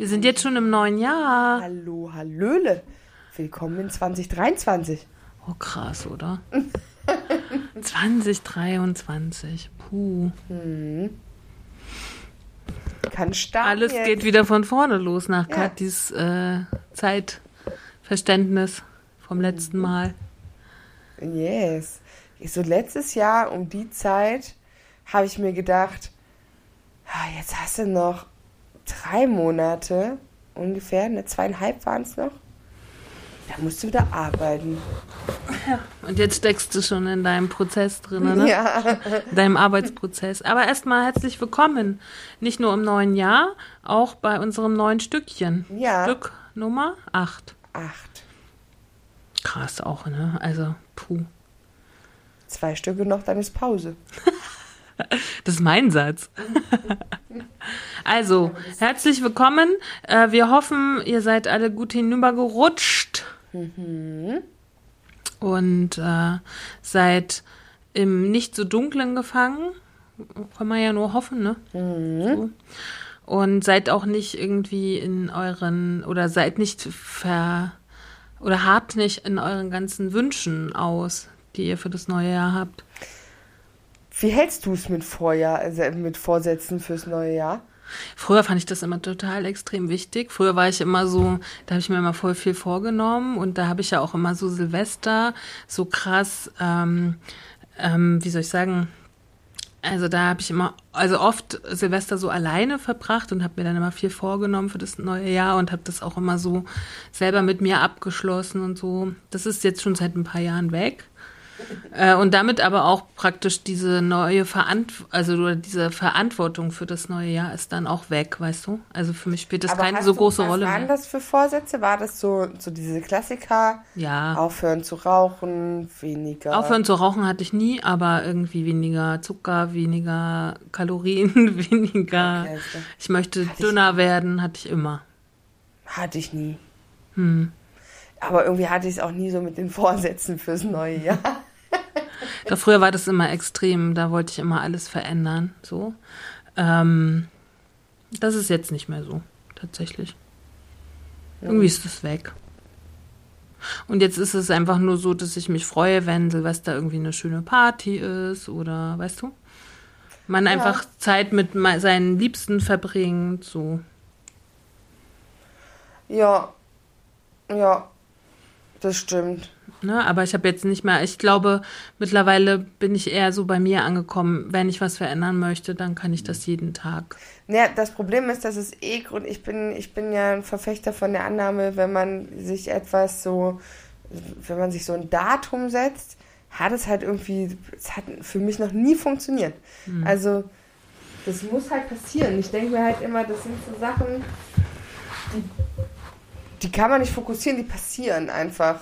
Wir sind jetzt schon im neuen Jahr. Hallo, Hallöle. Willkommen in 2023. Oh, krass, oder? 2023. Puh. Kann starten Alles jetzt. geht wieder von vorne los nach Ja. Katis äh, Zeitverständnis vom letzten Mhm. Mal. Yes. So letztes Jahr um die Zeit habe ich mir gedacht, ah, jetzt hast du noch drei Monate ungefähr, ne, zweieinhalb waren es noch. Da musst du wieder arbeiten. Und jetzt steckst du schon in deinem Prozess drin, ne? Ja. In deinem Arbeitsprozess. Aber erstmal herzlich willkommen. Nicht nur im neuen Jahr, auch bei unserem neuen Stückchen. Ja. Stück Nummer 8. Acht. Krass auch, ne? Also, puh. Zwei Stücke noch, dann ist Pause. Das ist mein Satz. also, herzlich willkommen. Äh, wir hoffen, ihr seid alle gut hinübergerutscht. Und äh, seid im nicht so dunklen gefangen. Kann man ja nur hoffen, ne? So. Und seid auch nicht irgendwie in euren, oder seid nicht ver, oder hart nicht in euren ganzen Wünschen aus, die ihr für das neue Jahr habt. Wie hältst du es mit Vorjahr, also mit Vorsätzen fürs neue Jahr? Früher fand ich das immer total extrem wichtig. Früher war ich immer so, da habe ich mir immer voll viel vorgenommen und da habe ich ja auch immer so Silvester so krass, ähm, ähm, wie soll ich sagen, also da habe ich immer, also oft Silvester so alleine verbracht und habe mir dann immer viel vorgenommen für das neue Jahr und habe das auch immer so selber mit mir abgeschlossen und so. Das ist jetzt schon seit ein paar Jahren weg. Äh, und damit aber auch praktisch diese neue Verantwortung, also diese Verantwortung für das neue Jahr ist dann auch weg, weißt du? Also für mich spielt das Aber keine so du- große was Rolle waren mehr. das für Vorsätze? War das so, so diese Klassiker? Ja. Aufhören zu rauchen, weniger. Aufhören zu rauchen hatte ich nie, aber irgendwie weniger Zucker, weniger Kalorien, weniger. Okay, also ich möchte Hatte ich- dünner werden, hatte ich immer. Hatte ich nie. Hm. Aber irgendwie hatte ich es auch nie so mit den Vorsätzen fürs neue Jahr. Da früher war das immer extrem, da wollte ich immer alles verändern, so. Ähm, das ist jetzt nicht mehr so, tatsächlich. Irgendwie ist es weg. Und jetzt ist es einfach nur so, dass ich mich freue, wenn Silvester irgendwie eine schöne Party ist oder, weißt du? Man einfach Zeit mit seinen Liebsten verbringt, so. Ja. Ja. Das stimmt. Ne? Aber ich habe jetzt nicht mehr, ich glaube, mittlerweile bin ich eher so bei mir angekommen, wenn ich was verändern möchte, dann kann ich das jeden Tag. Ja, das Problem ist, dass es eh Grund. Ich bin, ich bin ja ein Verfechter von der Annahme, wenn man sich etwas so, wenn man sich so ein Datum setzt, hat es halt irgendwie, es hat für mich noch nie funktioniert. Also, das muss halt passieren. Ich denke mir halt immer, das sind so Sachen, die, die kann man nicht fokussieren, die passieren einfach.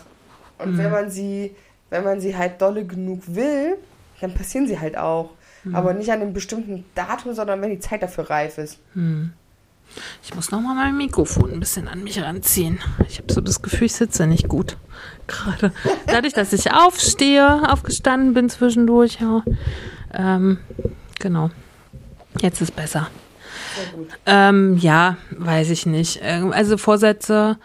Und wenn man sie, wenn man sie halt dolle genug will, dann passieren sie halt auch. Aber nicht an einem bestimmten Datum, sondern wenn die Zeit dafür reif ist. Ich muss nochmal mein Mikrofon ein bisschen an mich ranziehen. Ich habe so das Gefühl, ich sitze nicht gut. Gerade. Dadurch, dass ich aufstehe, aufgestanden bin zwischendurch, ja. Ähm, genau. Jetzt ist besser. Sehr gut. Ähm, ja, weiß ich nicht. Ähm, Also Vorsätze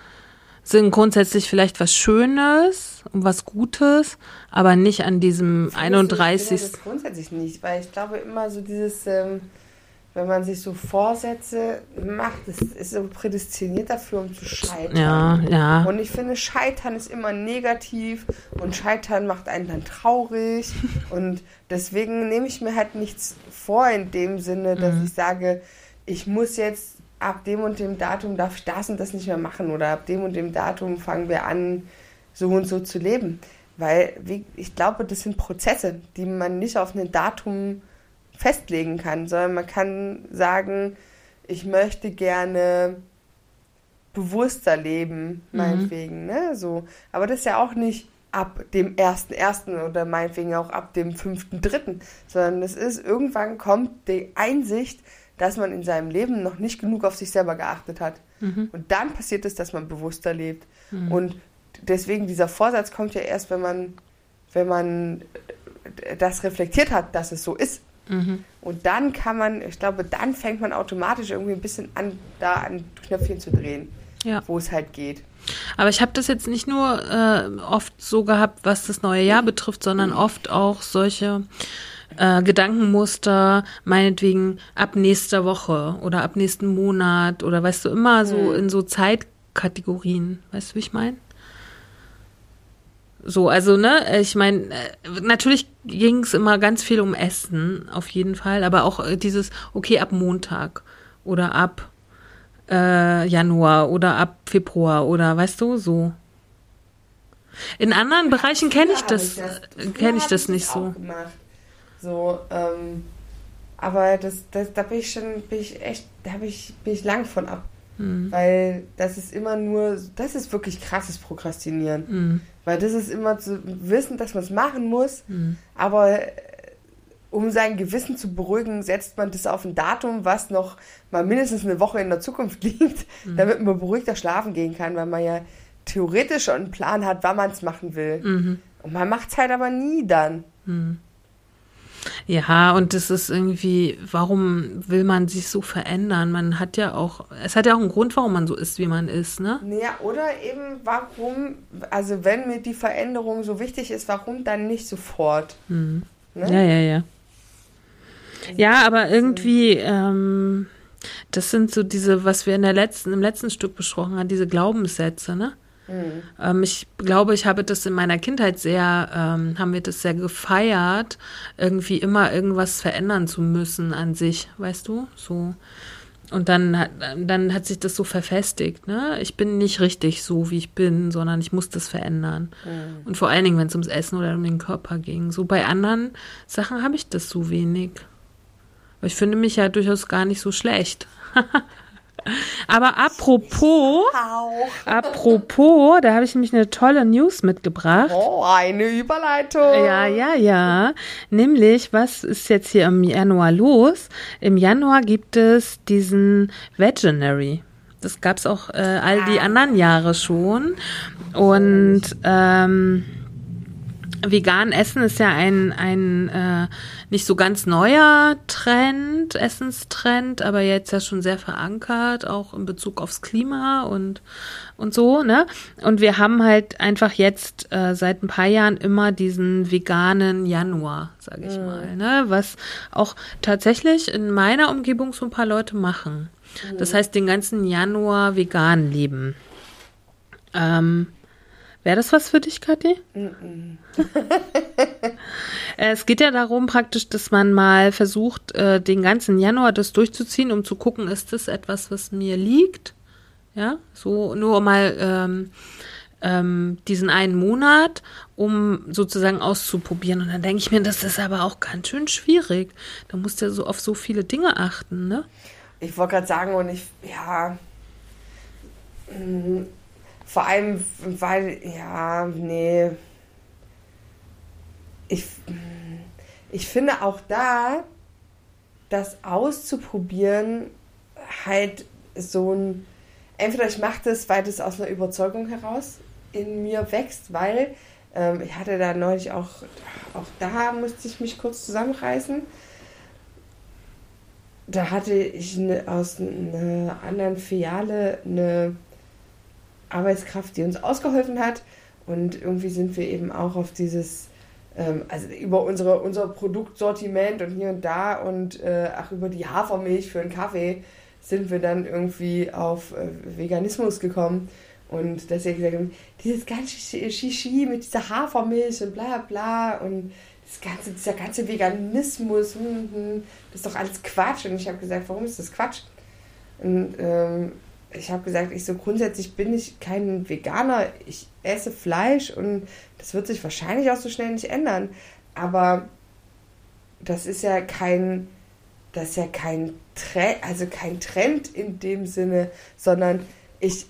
sind grundsätzlich vielleicht was Schönes und was Gutes, aber nicht an diesem Ich finde 31. das grundsätzlich nicht, weil ich glaube immer so dieses, ähm, wenn man sich so Vorsätze macht, das ist so prädestiniert dafür, um zu scheitern. Ja, ja. Und ich finde, Scheitern ist immer negativ und Scheitern macht einen dann traurig. und deswegen nehme ich mir halt nichts vor in dem Sinne, dass Mhm. ich sage, ich muss jetzt ab dem und dem Datum darf ich das und das nicht mehr machen oder ab dem und dem Datum fangen wir an, so und so zu leben. Weil ich glaube, das sind Prozesse, die man nicht auf ein Datum festlegen kann, sondern man kann sagen, ich möchte gerne bewusster leben, Mhm. meinetwegen, ne? So. Aber das ist ja auch nicht ab dem ersten ersten oder meinetwegen auch ab dem fünften dritten, sondern es ist irgendwann kommt die Einsicht, dass man in seinem Leben noch nicht genug auf sich selber geachtet hat. Mhm. Und dann passiert es, dass man bewusster lebt. Und deswegen dieser Vorsatz kommt ja erst, wenn man, wenn man äh, das reflektiert hat, dass es so ist. Mhm. Und dann kann man, ich glaube, dann fängt man automatisch irgendwie ein bisschen an, da an Knöpfchen zu drehen, Ja. wo es halt geht. Aber ich habe das jetzt nicht nur äh, oft so gehabt, was das neue Jahr betrifft, sondern oft auch solche äh, Gedankenmuster, meinetwegen ab nächster Woche oder ab nächsten Monat oder weißt du, immer so in so Zeitkategorien. Weißt du, wie ich meine? So, also, ne, ich meine, äh, natürlich ging es immer ganz viel um Essen, auf jeden Fall, aber auch äh, dieses, okay, ab Montag oder ab äh, Januar oder ab Februar oder weißt du, so. In anderen Bereichen kenne ich das, äh, kenne ich das nicht so. Gemacht. So, ähm, aber das, das, da bin ich schon, bin ich echt, da hab ich, bin ich lang von ab. Hm. Weil das ist immer nur, das ist wirklich krasses Prokrastinieren. Hm. Weil das ist immer zu wissen, dass man es machen muss, Hm. aber äh, um sein Gewissen zu beruhigen, setzt man das auf ein Datum, was noch mal mindestens eine Woche in der Zukunft liegt, Hm. damit man beruhigter schlafen gehen kann, weil man ja theoretisch schon einen Plan hat, wann man es machen will. Mhm. Und man macht es halt aber nie dann. Ja, und das ist irgendwie, warum will man sich so verändern? Man hat ja auch, es hat ja auch einen Grund, warum man so ist, wie man ist, ne? Naja, oder eben warum, also wenn mir die Veränderung so wichtig ist, warum dann nicht sofort? Ne? Ja, ja, ja. Ja, aber irgendwie, ähm, das sind so diese, was wir in der letzten, im letzten Stück besprochen haben, diese Glaubenssätze, ne? Ähm, ich glaube, ich habe das in meiner Kindheit sehr, ähm, haben wir das sehr gefeiert, irgendwie immer irgendwas verändern zu müssen an sich, weißt du? So. Und dann hat, dann hat sich das so verfestigt, ne? Ich bin nicht richtig so, wie ich bin, sondern ich muss das verändern. Und vor allen Dingen, wenn es ums Essen oder um den Körper ging. So bei anderen Sachen habe ich das so wenig. Aber ich finde mich ja durchaus gar nicht so schlecht. Aber apropos, apropos, da habe ich nämlich eine tolle News mitgebracht. Oh, eine Überleitung. Ja, ja, ja. Nämlich, was ist jetzt hier im Januar los? Im Januar gibt es diesen Veganary. Das gab es auch äh, all die anderen Jahre schon. Und ähm, vegan essen ist ja ein, ein äh, nicht so ganz neuer Trend, Essenstrend, aber jetzt ja schon sehr verankert, auch in Bezug aufs Klima und, und so, ne? Und wir haben halt einfach jetzt äh, seit ein paar Jahren immer diesen veganen Januar, sage ich mal, ne? Was auch tatsächlich in meiner Umgebung so ein paar Leute machen. Das heißt, den ganzen Januar vegan leben. Ähm, Wäre das was für dich, Kathi? Äh, es geht ja darum praktisch, dass man mal versucht, äh, den ganzen Januar das durchzuziehen, um zu gucken, ist das etwas, was mir liegt? Ja, so nur mal ähm, ähm, diesen einen Monat, um sozusagen auszuprobieren. Und dann denke ich mir, das ist aber auch ganz schön schwierig. Da musst du ja so auf so viele Dinge achten, ne? Ich wollte gerade sagen, und ich, ja. mm, Vor allem, weil, ja, nee. Ich, ich finde auch da, das auszuprobieren, halt so ein. Entweder ich mache das, weil das aus einer Überzeugung heraus in mir wächst, weil ähm, ich hatte da neulich auch, auch da musste ich mich kurz zusammenreißen da hatte ich ne, aus einer anderen Filiale eine Arbeitskraft, die uns ausgeholfen hat. Und irgendwie sind wir eben auch auf dieses, ähm, also über unsere, unser Produktsortiment und hier und da und äh, auch über die Hafermilch für einen Kaffee sind wir dann irgendwie auf äh, Veganismus gekommen. Und dass wir gesagt haben, dieses ganze Shishi mit dieser Hafermilch und bla bla und das ganze, dieser ganze Veganismus, hm, hm, das ist doch alles Quatsch. Und ich habe gesagt, warum ist das Quatsch? Und ähm, ich habe gesagt, ich so grundsätzlich bin ich kein Veganer, ich esse Fleisch und das wird sich wahrscheinlich auch so schnell nicht ändern. Aber das ist ja kein das ist ja kein Trend, also kein Trend in dem Sinne, sondern ich,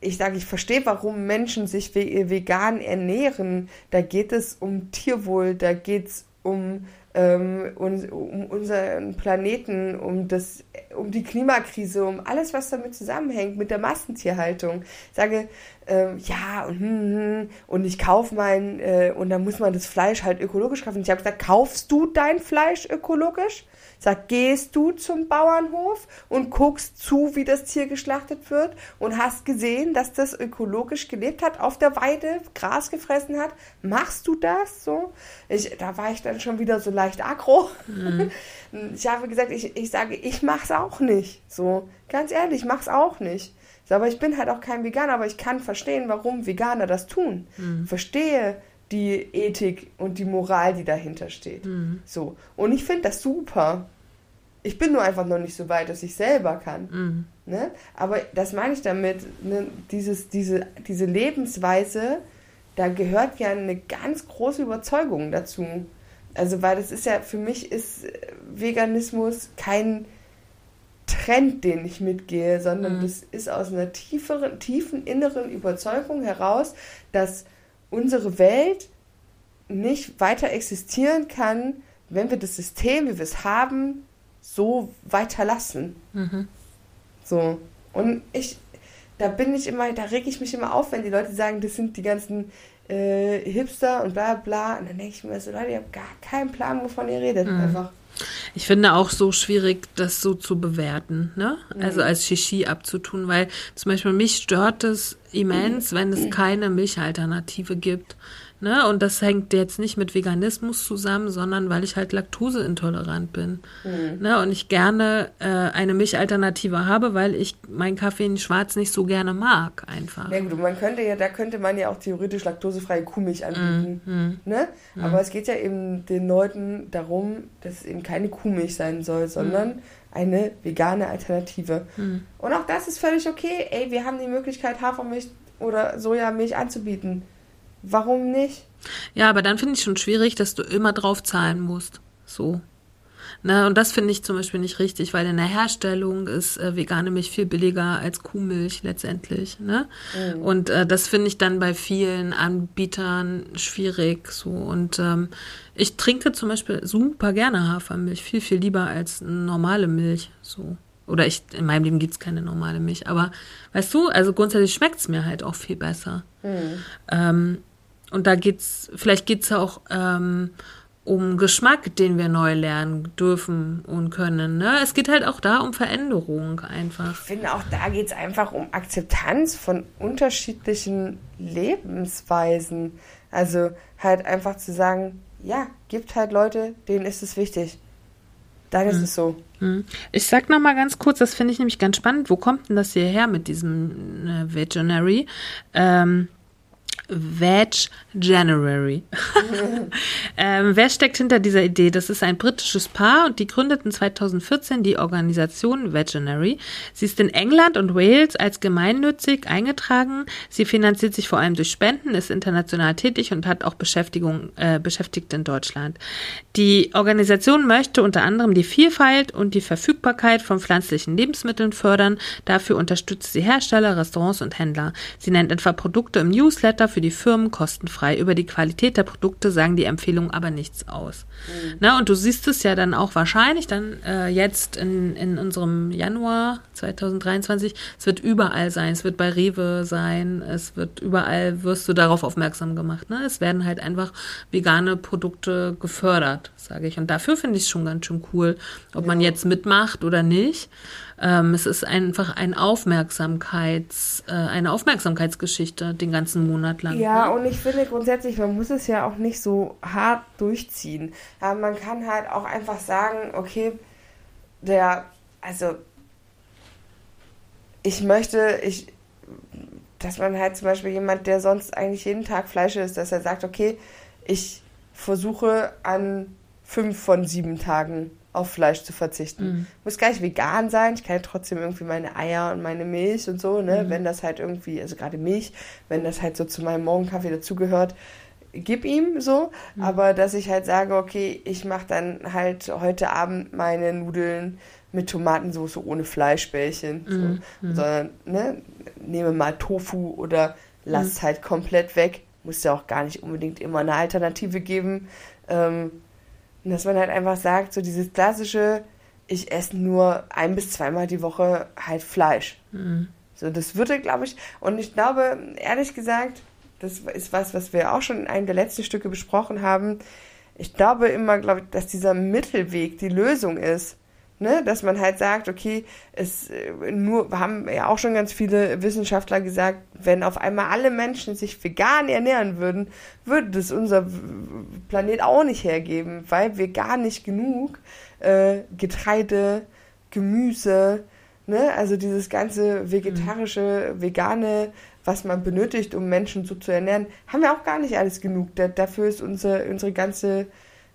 ich sage, ich verstehe, warum Menschen sich vegan ernähren. Da geht es um Tierwohl, da geht es um, ähm, um, um unseren Planeten, um, das, um die Klimakrise, um alles, was damit zusammenhängt, mit der Massentierhaltung. Sage, ähm, ja, und, hm, hm, und ich kaufe mein, äh, und dann muss man das Fleisch halt ökologisch kaufen. Ich habe gesagt, kaufst du dein Fleisch ökologisch? Sag, gehst du zum Bauernhof und guckst zu, wie das Tier geschlachtet wird und hast gesehen, dass das ökologisch gelebt hat, auf der Weide Gras gefressen hat? Machst du das so? Ich, da war ich dann schon wieder so leicht aggro. Mhm. Ich habe gesagt, ich, ich sage, ich mach's auch nicht. So, ganz ehrlich, ich mach's auch nicht. Aber ich bin halt auch kein Veganer, aber ich kann verstehen, warum Veganer das tun. Mhm. Verstehe, die Ethik und die Moral, die dahinter steht. Mhm. So. Und ich finde das super. Ich bin nur einfach noch nicht so weit, dass ich selber kann. Mhm. Ne? Aber das meine ich damit, ne? Dieses, diese, diese Lebensweise, da gehört ja eine ganz große Überzeugung dazu. Also, weil das ist ja, für mich ist Veganismus kein Trend, den ich mitgehe, sondern mhm. das ist aus einer tieferen, tiefen inneren Überzeugung heraus, dass unsere Welt nicht weiter existieren kann, wenn wir das System, wie wir es haben, so weiterlassen. Mhm. So. Und ich, da bin ich immer, da reg ich mich immer auf, wenn die Leute sagen, das sind die ganzen äh, Hipster und bla bla. Und dann denke ich mir so, Leute, ihr habt gar keinen Plan, wovon ihr redet. Mhm. Einfach. Ich finde auch so schwierig, das so zu bewerten, ne? Also mhm. Also als Shishi abzutun, weil zum Beispiel mich stört es immens, wenn es keine Milchalternative gibt. Ne? Und das hängt jetzt nicht mit Veganismus zusammen, sondern weil ich halt laktoseintolerant bin. Mhm. Ne? Und ich gerne äh, eine Milchalternative habe, weil ich meinen Kaffee in Schwarz nicht so gerne mag, einfach. Ja, gut, man könnte ja, da könnte man ja auch theoretisch laktosefreie Kuhmilch anbieten. Mhm. Ne? Mhm. Aber es geht ja eben den Leuten darum, dass es eben keine Kuhmilch sein soll, sondern mhm. eine vegane Alternative. Mhm. Und auch das ist völlig okay. Ey, wir haben die Möglichkeit, Hafermilch oder Sojamilch anzubieten. Warum nicht? Ja, aber dann finde ich schon schwierig, dass du immer drauf zahlen musst. So. Ne, und das finde ich zum Beispiel nicht richtig, weil in der Herstellung ist äh, vegane Milch viel billiger als Kuhmilch letztendlich. Ne? Mhm. Und äh, das finde ich dann bei vielen Anbietern schwierig. So. Und ähm, ich trinke zum Beispiel super gerne Hafermilch, viel, viel lieber als normale Milch. So. Oder ich, in meinem Leben gibt es keine normale Milch. Aber weißt du, also grundsätzlich schmeckt es mir halt auch viel besser. Mhm. Ähm, und da geht's, vielleicht geht's ja auch ähm, um Geschmack, den wir neu lernen dürfen und können. Ne? Es geht halt auch da um Veränderung einfach. Ich finde auch da geht es einfach um Akzeptanz von unterschiedlichen Lebensweisen. Also halt einfach zu sagen, ja, gibt halt Leute, denen ist es wichtig. Ist hm. es so. Hm. Ich sag noch mal ganz kurz, das finde ich nämlich ganz spannend. Wo kommt denn das hierher mit diesem äh, Veganary? Ähm, Veg January. ähm, wer steckt hinter dieser Idee? Das ist ein britisches Paar und die gründeten 2014 die Organisation Veganary. Sie ist in England und Wales als gemeinnützig eingetragen. Sie finanziert sich vor allem durch Spenden, ist international tätig und hat auch Beschäftigung, äh, Beschäftigte in Deutschland. Die Organisation möchte unter anderem die Vielfalt und die Verfügbarkeit von pflanzlichen Lebensmitteln fördern. Dafür unterstützt sie Hersteller, Restaurants und Händler. Sie nennt etwa Produkte im Newsletter für die Firmen kostenfrei. Über die Qualität der Produkte sagen die Empfehlungen aber nichts aus. Mhm. Na, und du siehst es ja dann auch wahrscheinlich dann äh, jetzt in, in unserem Januar 2023. Es wird überall sein. Es wird bei Rewe sein. Es wird überall, wirst du darauf aufmerksam gemacht. Ne? Es werden halt einfach vegane Produkte gefördert, sage ich. Und dafür finde ich es schon ganz schön cool, ob ja. man jetzt mitmacht oder nicht. Ähm, es ist einfach ein Aufmerksamkeits, äh, eine Aufmerksamkeitsgeschichte den ganzen Monat lang. Ja, ne? und ich finde grundsätzlich, man muss es ja auch nicht so hart durchziehen. Aber man kann halt auch einfach sagen, okay, der, also ich möchte, ich, dass man halt zum Beispiel jemand, der sonst eigentlich jeden Tag Fleisch isst, dass er sagt, okay, ich versuche an fünf von sieben Tagen auf Fleisch zu verzichten. Mhm. Muss gar nicht vegan sein, ich kann ja trotzdem irgendwie meine Eier und meine Milch und so, ne, mhm. wenn das halt irgendwie, also gerade Milch, wenn das halt so zu meinem Morgenkaffee dazugehört, gib ihm so, mhm. aber dass ich halt sage, okay, ich mache dann halt heute Abend meine Nudeln mit Tomatensauce ohne Fleischbällchen, so. mhm. sondern ne, nehme mal Tofu oder lass mhm. halt komplett weg. Muss ja auch gar nicht unbedingt immer eine Alternative geben. Ähm, dass man halt einfach sagt, so dieses klassische, ich esse nur ein bis zweimal die Woche halt Fleisch. Mhm. So, das würde, glaube ich, und ich glaube, ehrlich gesagt, das ist was, was wir auch schon in einem der letzten Stücke besprochen haben. Ich glaube immer, glaube ich, dass dieser Mittelweg die Lösung ist. Ne, dass man halt sagt, okay, es äh, nur haben ja auch schon ganz viele Wissenschaftler gesagt, wenn auf einmal alle Menschen sich vegan ernähren würden, würde das unser Planet auch nicht hergeben, weil wir gar nicht genug äh, Getreide, Gemüse, ne, also dieses ganze vegetarische, vegane, was man benötigt, um Menschen so zu ernähren, haben wir auch gar nicht alles genug. Da, dafür ist unsere, unsere ganze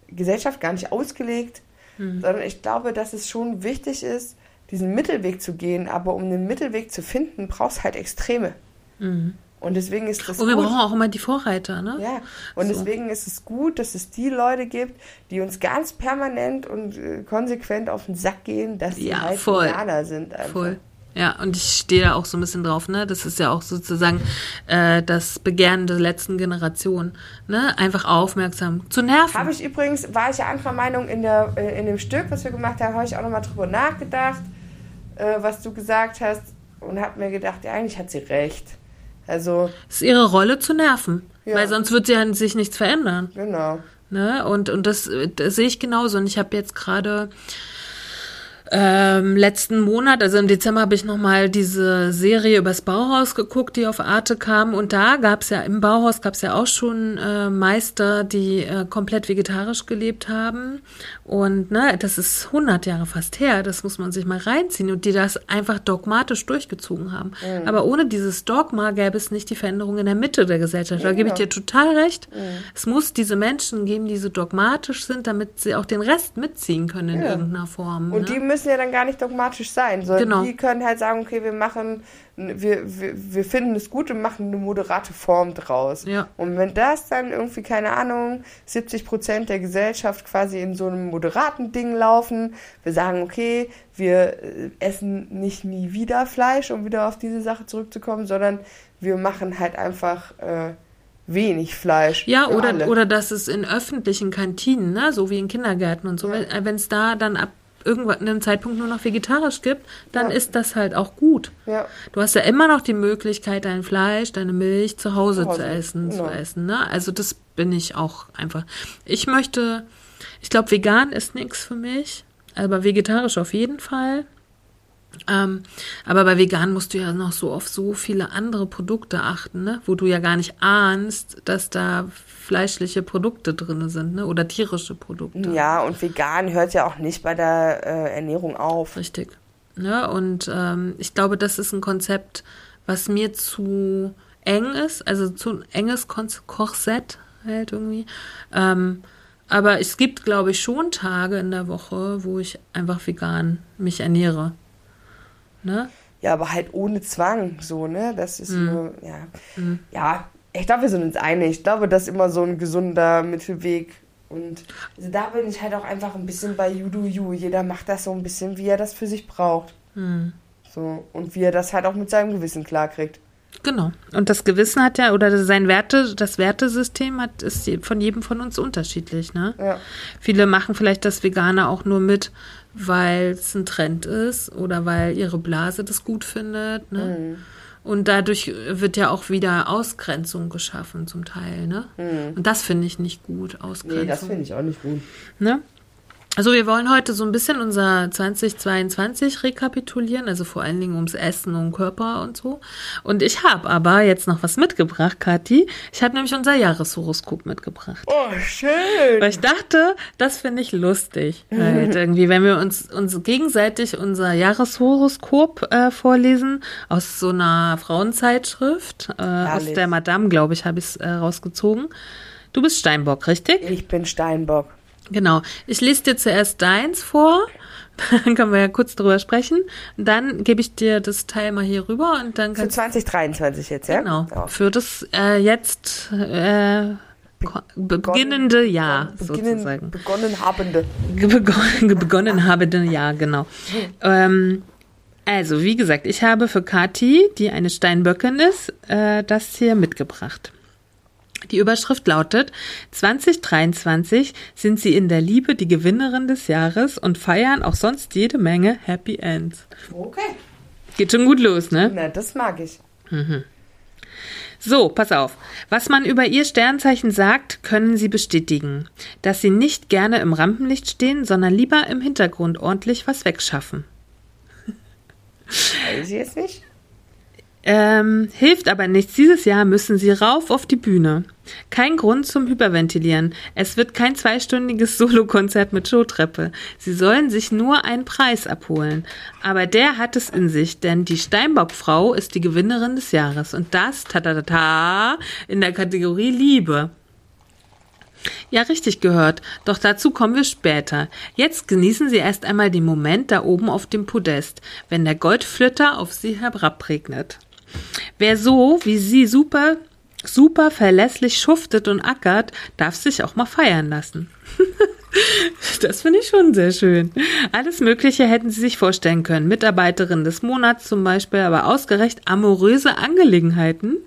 Gesellschaft gar nicht ausgelegt Mhm. Sondern ich glaube, dass es schon wichtig ist, diesen Mittelweg zu gehen. Aber um den Mittelweg zu finden, brauchst halt Extreme. Mhm. Und deswegen ist das. Und wir gut. brauchen auch immer die Vorreiter, ne? Ja. Und so. deswegen ist es gut, dass es die Leute gibt, die uns ganz permanent und äh, konsequent auf den Sack gehen, dass sie ja, halt voll. Veganer sind. Einfach. Voll. Ja, und ich stehe da auch so ein bisschen drauf, ne? Das ist ja auch sozusagen äh, das Begehren der letzten Generation, ne? Einfach aufmerksam zu nerven. Habe ich übrigens, war ich ja anderer Meinung in, der, äh, in dem Stück, was wir gemacht haben, habe ich auch nochmal drüber nachgedacht, äh, was du gesagt hast und habe mir gedacht, ja, eigentlich hat sie recht. Also. Es ist ihre Rolle zu nerven, ja. weil sonst wird sie ja sich nichts verändern. Genau. Ne? Und, und das, das sehe ich genauso. Und ich habe jetzt gerade ähm, letzten Monat, also im Dezember, habe ich nochmal diese Serie übers Bauhaus geguckt, die auf Arte kam. Und da gab es ja, im Bauhaus gab es ja auch schon äh, Meister, die äh, komplett vegetarisch gelebt haben. Und ne, das ist 100 Jahre fast her, das muss man sich mal reinziehen. Und die das einfach dogmatisch durchgezogen haben. Mhm. Aber ohne dieses Dogma gäbe es nicht die Veränderung in der Mitte der Gesellschaft. Da gebe ich dir total recht. Mhm. Es muss diese Menschen geben, die so dogmatisch sind, damit sie auch den Rest mitziehen können in ja. irgendeiner Form. Und ne? die müssen müssen ja dann gar nicht dogmatisch sein, sondern genau. die können halt sagen, okay, wir machen, wir, wir, wir finden es gut und machen eine moderate Form draus. Ja. Und wenn das dann irgendwie, keine Ahnung, 70 Prozent der Gesellschaft quasi in so einem moderaten Ding laufen, wir sagen, okay, wir äh, essen nicht nie wieder Fleisch, um wieder auf diese Sache zurückzukommen, sondern wir machen halt einfach äh, wenig Fleisch. Ja, oder, oder dass es in öffentlichen Kantinen, ne, so wie in Kindergärten und so, ja. wenn es da dann ab irgendwann einem Zeitpunkt nur noch vegetarisch gibt, dann ja. ist das halt auch gut. Ja. Du hast ja immer noch die Möglichkeit, dein Fleisch, deine Milch zu Hause, zu, Hause. zu essen, genau. zu essen. Ne? Also das bin ich auch einfach. Ich möchte, ich glaube, vegan ist nichts für mich, aber vegetarisch auf jeden Fall. Ähm, aber bei vegan musst du ja noch so auf so viele andere Produkte achten, ne? wo du ja gar nicht ahnst, dass da fleischliche Produkte drin sind ne? oder tierische Produkte. Ja, und vegan hört ja auch nicht bei der äh, Ernährung auf. Richtig. Ne? Und ähm, ich glaube, das ist ein Konzept, was mir zu eng ist, also zu enges Korsett halt irgendwie. Ähm, aber es gibt, glaube ich, schon Tage in der Woche, wo ich einfach vegan mich ernähre. Ne? Ja, aber halt ohne Zwang, so, ne? Das ist mhm. nur, ja. Mhm. Ja, ich glaube, wir sind uns einig. Ich glaube, das ist immer so ein gesunder Mittelweg. Und also da bin ich halt auch einfach ein bisschen bei You Do You. Jeder macht das so ein bisschen, wie er das für sich braucht. Mhm. So. Und wie er das halt auch mit seinem Gewissen klarkriegt. Genau. Und das Gewissen hat ja, oder sein Werte, das Wertesystem hat, ist von jedem von uns unterschiedlich, ne? Ja. Viele machen vielleicht das Vegane auch nur mit, weil es ein Trend ist oder weil ihre Blase das gut findet. Ne? Mhm. Und dadurch wird ja auch wieder Ausgrenzung geschaffen zum Teil. Ne? Mhm. Und das finde ich nicht gut, Ausgrenzung. Nee, das finde ich auch nicht gut. Ne? Also wir wollen heute so ein bisschen unser 2022 rekapitulieren, also vor allen Dingen ums Essen, um Körper und so. Und ich habe aber jetzt noch was mitgebracht, Kathi. Ich habe nämlich unser Jahreshoroskop mitgebracht. Oh, schön. Weil ich dachte, das finde ich lustig. Halt irgendwie, wenn wir uns, uns gegenseitig unser Jahreshoroskop äh, vorlesen aus so einer Frauenzeitschrift, äh, aus der Madame, glaube ich, habe ich es äh, rausgezogen. Du bist Steinbock, richtig? Ich bin Steinbock. Genau. Ich lese dir zuerst deins vor. Dann können wir ja kurz drüber sprechen. Dann gebe ich dir das Teil mal hier rüber und dann kannst Für 2023 jetzt, ja? Genau. Ja. Für das äh, jetzt äh, beginnende Jahr, beginnen, sozusagen. Begonnen habende. Begonnen, begonnen habende Jahr, genau. Ähm, also, wie gesagt, ich habe für Kati, die eine Steinböckin ist, äh, das hier mitgebracht. Die Überschrift lautet 2023 sind sie in der Liebe die Gewinnerin des Jahres und feiern auch sonst jede Menge Happy Ends. Okay. Geht schon gut los, ne? Na, das mag ich. So, pass auf. Was man über ihr Sternzeichen sagt, können sie bestätigen. Dass sie nicht gerne im Rampenlicht stehen, sondern lieber im Hintergrund ordentlich was wegschaffen. Weiß ich jetzt nicht. Ähm, hilft aber nichts. Dieses Jahr müssen sie rauf auf die Bühne. Kein Grund zum Hyperventilieren. Es wird kein zweistündiges Solokonzert mit Showtreppe. Sie sollen sich nur einen Preis abholen. Aber der hat es in sich, denn die Steinbockfrau ist die Gewinnerin des Jahres. Und das, ta ta ta ta, in der Kategorie Liebe. Ja, richtig gehört. Doch dazu kommen wir später. Jetzt genießen Sie erst einmal den Moment da oben auf dem Podest, wenn der Goldflitter auf Sie herabregnet. Wer so wie Sie super, super verlässlich schuftet und ackert, darf sich auch mal feiern lassen. Das finde ich schon sehr schön. Alles Mögliche hätten Sie sich vorstellen können. Mitarbeiterin des Monats zum Beispiel, aber ausgerecht amoröse Angelegenheiten.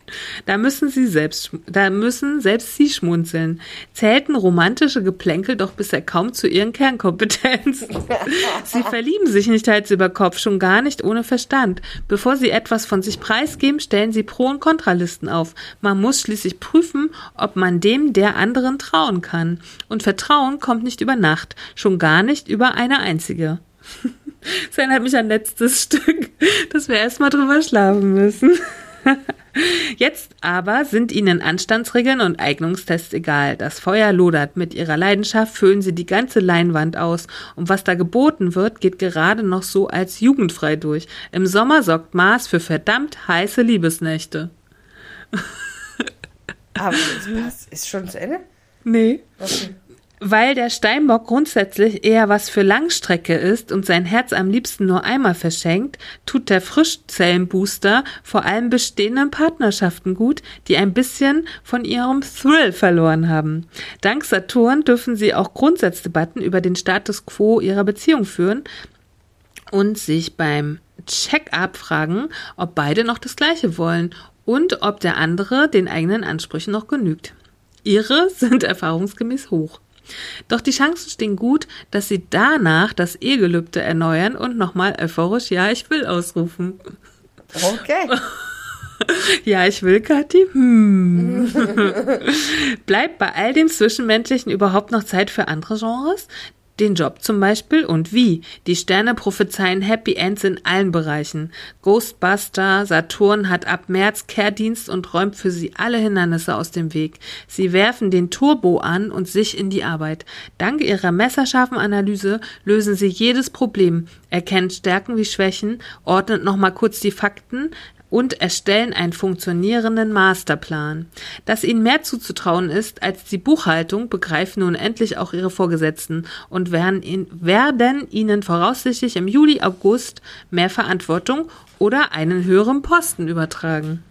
Da müssen Sie selbst, da müssen selbst Sie schmunzeln. Zählten romantische Geplänkel doch bisher kaum zu Ihren Kernkompetenzen. Sie verlieben sich nicht Hals über Kopf, schon gar nicht ohne Verstand. Bevor Sie etwas von sich preisgeben, stellen Sie Pro- und Kontralisten auf. Man muss schließlich prüfen, ob man dem der anderen trauen kann. Und Vertrauen kommt nicht über Nacht, schon gar nicht über eine einzige. Das erinnert mich an letztes Stück, dass wir erstmal drüber schlafen müssen. Jetzt aber sind ihnen Anstandsregeln und Eignungstests egal. Das Feuer lodert. Mit ihrer Leidenschaft füllen sie die ganze Leinwand aus. Und was da geboten wird, geht gerade noch so als jugendfrei durch. Im Sommer sorgt Mars für verdammt heiße Liebesnächte. Aber das passt. Ist schon zu Ende? Nee. Okay. Weil der Steinbock grundsätzlich eher was für Langstrecke ist und sein Herz am liebsten nur einmal verschenkt, tut der Frischzellenbooster vor allem bestehenden Partnerschaften gut, die ein bisschen von ihrem Thrill verloren haben. Dank Saturn dürfen sie auch Grundsatzdebatten über den Status quo ihrer Beziehung führen und sich beim Check-up fragen, ob beide noch das Gleiche wollen und ob der andere den eigenen Ansprüchen noch genügt. Ihre sind erfahrungsgemäß hoch. Doch die Chancen stehen gut, dass sie danach das Ehegelübde erneuern und nochmal euphorisch Ja, ich will ausrufen. Okay. Ja, ich will, Kathi. Hm. Bleibt bei all dem Zwischenmenschlichen überhaupt noch Zeit für andere Genres? Den Job zum Beispiel und wie. Die Sterne prophezeien Happy Ends in allen Bereichen. Ghostbuster, Saturn hat ab März Kehrdienst und räumt für sie alle Hindernisse aus dem Weg. Sie werfen den Turbo an und sich in die Arbeit. Dank ihrer messerscharfen Analyse lösen sie jedes Problem, erkennen Stärken wie Schwächen, ordnet nochmal kurz die Fakten, und erstellen einen funktionierenden Masterplan. Dass ihnen mehr zuzutrauen ist als die Buchhaltung, begreifen nun endlich auch ihre Vorgesetzten und werden, ihn, werden ihnen voraussichtlich im Juli, August mehr Verantwortung oder einen höheren Posten übertragen.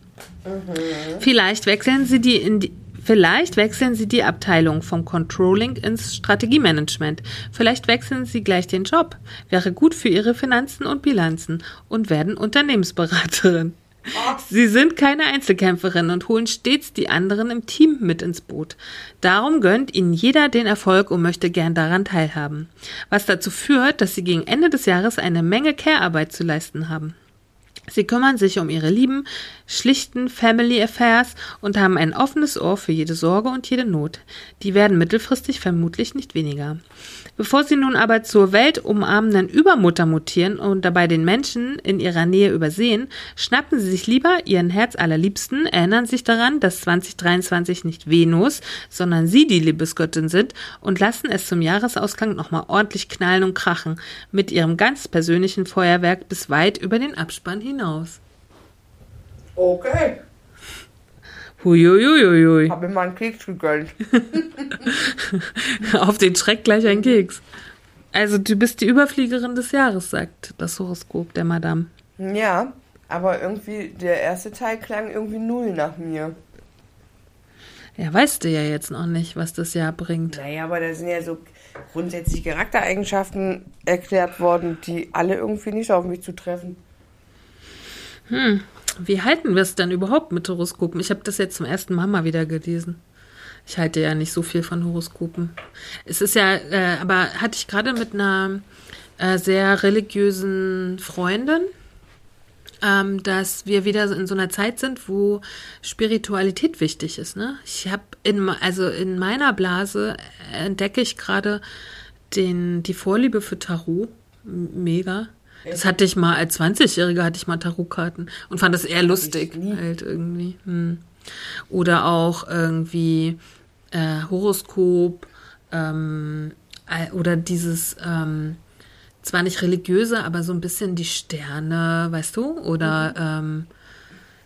Vielleicht wechseln sie die in die Vielleicht wechseln Sie die Abteilung vom Controlling ins Strategiemanagement. Vielleicht wechseln Sie gleich den Job. Wäre gut für Ihre Finanzen und Bilanzen und werden Unternehmensberaterin. Sie sind keine Einzelkämpferin und holen stets die anderen im Team mit ins Boot. Darum gönnt ihnen jeder den Erfolg und möchte gern daran teilhaben. Was dazu führt, dass sie gegen Ende des Jahres eine Menge Care-Arbeit zu leisten haben. Sie kümmern sich um ihre lieben, schlichten Family Affairs und haben ein offenes Ohr für jede Sorge und jede Not. Die werden mittelfristig vermutlich nicht weniger. Bevor sie nun aber zur weltumarmenden Übermutter mutieren und dabei den Menschen in ihrer Nähe übersehen, schnappen sie sich lieber ihren Herz allerliebsten, erinnern sich daran, dass 2023 nicht Venus, sondern sie die Liebesgöttin sind und lassen es zum Jahresausklang nochmal ordentlich knallen und krachen, mit ihrem ganz persönlichen Feuerwerk bis weit über den Abspann hinaus. Okay. Huiuiuiui. Hab mir mal einen Keks gegönnt. Auf den Schreck gleich ein Keks. Also du bist die Überfliegerin des Jahres, sagt das Horoskop der Madame. Ja, aber irgendwie der erste Teil klang irgendwie null nach mir. Ja, weißt du ja jetzt noch nicht, was das Jahr bringt. Naja, aber da sind ja so grundsätzlich Charaktereigenschaften erklärt worden, die alle irgendwie nicht auf mich zutreffen. Hm, wie halten wir es denn überhaupt mit Horoskopen? Ich habe das jetzt zum ersten Mal mal wieder gelesen. Ich halte ja nicht so viel von Horoskopen. Es ist ja, äh, aber hatte ich gerade mit einer äh, sehr religiösen Freundin, ähm, dass wir wieder in so einer Zeit sind, wo Spiritualität wichtig ist. Ne? Ich habe in, also in meiner Blase entdecke ich gerade den, die Vorliebe für Tarot. Mega. Das hatte ich mal als 20-Jährige hatte ich mal Tarotkarten und fand das eher lustig halt irgendwie. Hm. Oder auch irgendwie äh, Horoskop ähm, oder dieses ähm, zwar nicht religiöse, aber so ein bisschen die Sterne, weißt du? Oder mhm. ähm,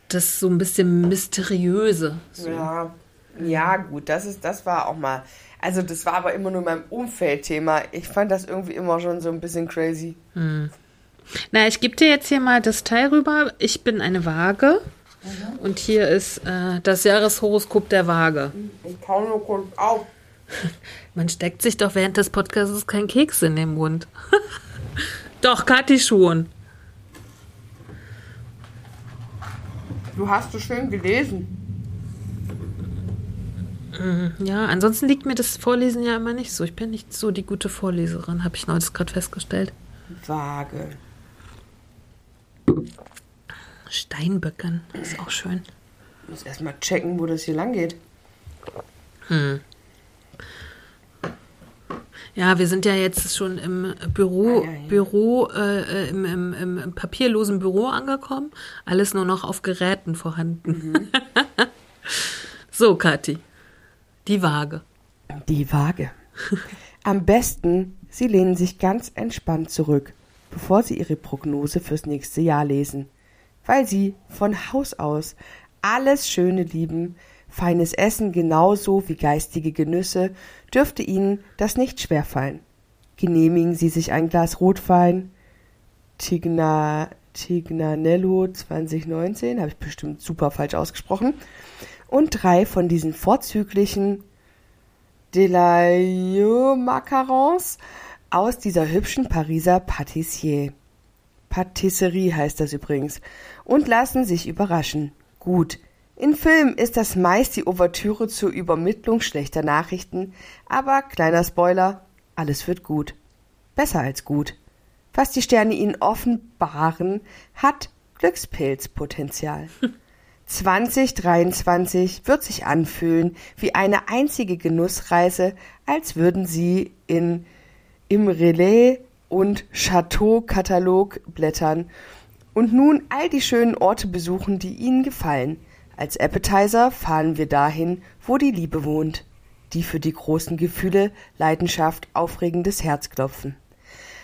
das so ein bisschen mysteriöse. So. Ja, ja, gut, das ist, das war auch mal. Also das war aber immer nur mein Umfeldthema. Ich fand das irgendwie immer schon so ein bisschen crazy. Hm. Na, ich gebe dir jetzt hier mal das Teil rüber. Ich bin eine Waage. Mhm. Und hier ist äh, das Jahreshoroskop der Waage. Ich kann nur kurz auf. Man steckt sich doch während des Podcasts kein Keks in den Mund. Doch, Kathi schon. Du hast so schön gelesen. Mhm, ja, ansonsten liegt mir das Vorlesen ja immer nicht so. Ich bin nicht so die gute Vorleserin, habe ich neulich gerade festgestellt. Waage. Steinböcken, ist auch schön. Ich muss erstmal checken, wo das hier lang geht. Hm. Ja, wir sind ja jetzt schon im Büro, ja, ja, ja. Büro, äh, im, im, im, papierlosen Büro angekommen. Alles nur noch auf Geräten vorhanden. Mhm. so, Kathi. Die Waage. Die Waage. Am besten, Sie lehnen sich ganz entspannt zurück, bevor Sie Ihre Prognose fürs nächste Jahr lesen. Weil Sie von Haus aus alles Schöne lieben, feines Essen genauso wie geistige Genüsse dürfte Ihnen das nicht schwerfallen. Genehmigen Sie sich ein Glas Rotwein, Tigna, Tignanello 2019, habe ich bestimmt super falsch ausgesprochen, und drei von diesen vorzüglichen Delayo Macarons aus dieser hübschen Pariser Patissier. Patisserie heißt das übrigens. Und lassen sich überraschen. Gut, in Filmen ist das meist die Ouvertüre zur Übermittlung schlechter Nachrichten, aber kleiner Spoiler, alles wird gut. Besser als gut. Was die Sterne ihnen offenbaren, hat Glückspilzpotenzial. 2023 wird sich anfühlen wie eine einzige Genussreise, als würden sie in im Relais und Chateau-Katalog blättern und nun all die schönen Orte besuchen, die ihnen gefallen. Als Appetizer fahren wir dahin, wo die Liebe wohnt, die für die großen Gefühle, Leidenschaft, aufregendes Herzklopfen.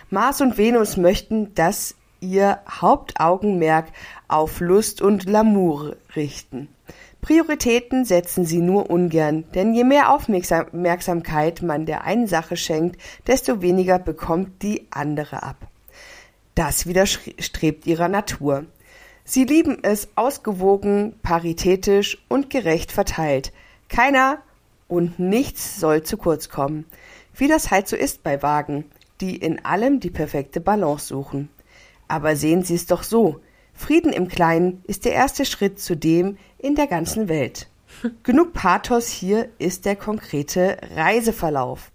Mars und Venus möchten, dass ihr Hauptaugenmerk auf Lust und Lamour richten. Prioritäten setzen sie nur ungern, denn je mehr Aufmerksamkeit man der einen Sache schenkt, desto weniger bekommt die andere ab. Das widerstrebt ihrer Natur. Sie lieben es ausgewogen, paritätisch und gerecht verteilt. Keiner und nichts soll zu kurz kommen. Wie das halt so ist bei Wagen, die in allem die perfekte Balance suchen. Aber sehen Sie es doch so. Frieden im Kleinen ist der erste Schritt zu dem in der ganzen Welt. Genug Pathos hier ist der konkrete Reiseverlauf.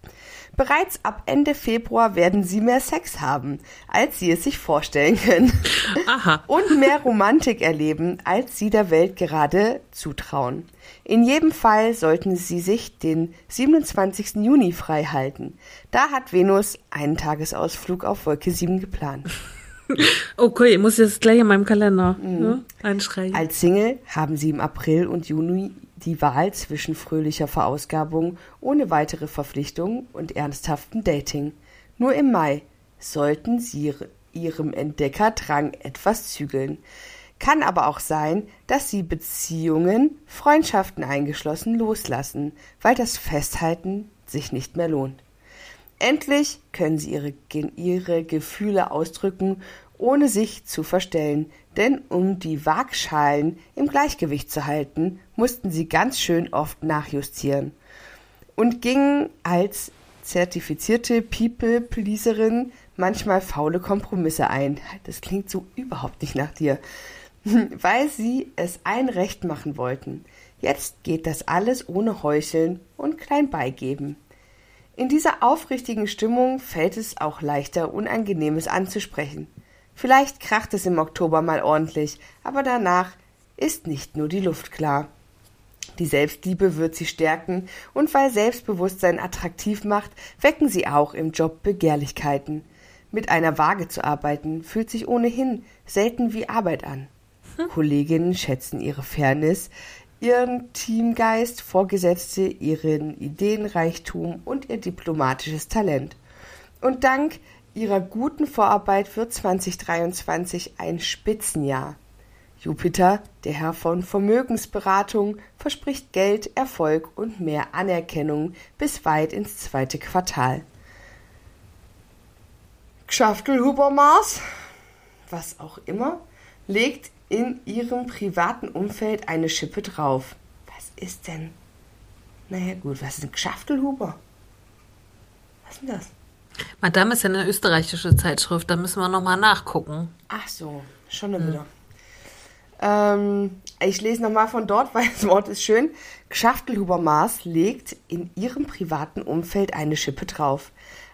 Bereits ab Ende Februar werden sie mehr Sex haben, als sie es sich vorstellen können. Aha. Und mehr Romantik erleben, als sie der Welt gerade zutrauen. In jedem Fall sollten sie sich den 27. Juni frei halten. Da hat Venus einen Tagesausflug auf Wolke 7 geplant. Okay, muss ich das gleich in meinem Kalender mhm. ne, einschreiben. Als Single haben sie im April und Juni die Wahl zwischen fröhlicher Verausgabung ohne weitere Verpflichtung und ernsthaftem Dating. Nur im Mai sollten sie ihrem Entdeckerdrang etwas zügeln. Kann aber auch sein, dass sie Beziehungen, Freundschaften eingeschlossen, loslassen, weil das Festhalten sich nicht mehr lohnt. Endlich können sie ihre, ihre Gefühle ausdrücken, ohne sich zu verstellen, denn um die Waagschalen im Gleichgewicht zu halten, mussten sie ganz schön oft nachjustieren und gingen als zertifizierte People-Pleaserin manchmal faule Kompromisse ein. Das klingt so überhaupt nicht nach dir. Weil sie es ein Recht machen wollten. Jetzt geht das alles ohne Heucheln und klein beigeben. In dieser aufrichtigen Stimmung fällt es auch leichter, Unangenehmes anzusprechen. Vielleicht kracht es im Oktober mal ordentlich, aber danach ist nicht nur die Luft klar. Die Selbstliebe wird sie stärken, und weil Selbstbewusstsein attraktiv macht, wecken sie auch im Job Begehrlichkeiten. Mit einer Waage zu arbeiten, fühlt sich ohnehin selten wie Arbeit an. Kolleginnen schätzen ihre Fairness, ihren Teamgeist, Vorgesetzte ihren Ideenreichtum und ihr diplomatisches Talent. Und dank ihrer guten Vorarbeit wird 2023 ein Spitzenjahr. Jupiter, der Herr von Vermögensberatung, verspricht Geld, Erfolg und mehr Anerkennung bis weit ins zweite Quartal. Gschaftelhubermaß, was auch immer, legt in ihrem privaten Umfeld eine Schippe drauf. Was ist denn? Naja gut, was ist ein Gschaftelhuber? Was ist denn das? Madame ist ja eine österreichische Zeitschrift, da müssen wir nochmal nachgucken. Ach so, schon wieder. Hm. Ähm, ich lese nochmal von dort, weil das Wort ist schön. Gschaftelhuber Maas legt in ihrem privaten Umfeld eine Schippe drauf.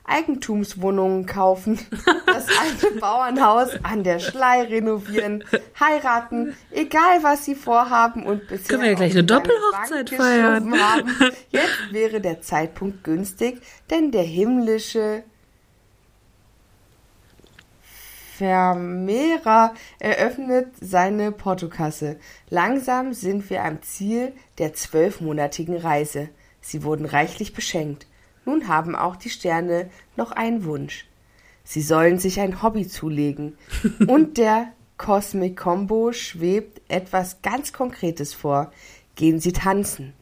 Eigentumswohnungen kaufen, das alte Bauernhaus an der Schlei renovieren, heiraten, egal was sie vorhaben und bisher können wir ja gleich eine Doppelhochzeit feiern. Haben. Jetzt wäre der Zeitpunkt günstig, denn der himmlische Vermehrer eröffnet seine Portokasse. Langsam sind wir am Ziel der zwölfmonatigen Reise. Sie wurden reichlich beschenkt. Nun haben auch die Sterne noch einen Wunsch. Sie sollen sich ein Hobby zulegen. Und der Cosmic Combo schwebt etwas ganz Konkretes vor. Gehen Sie tanzen.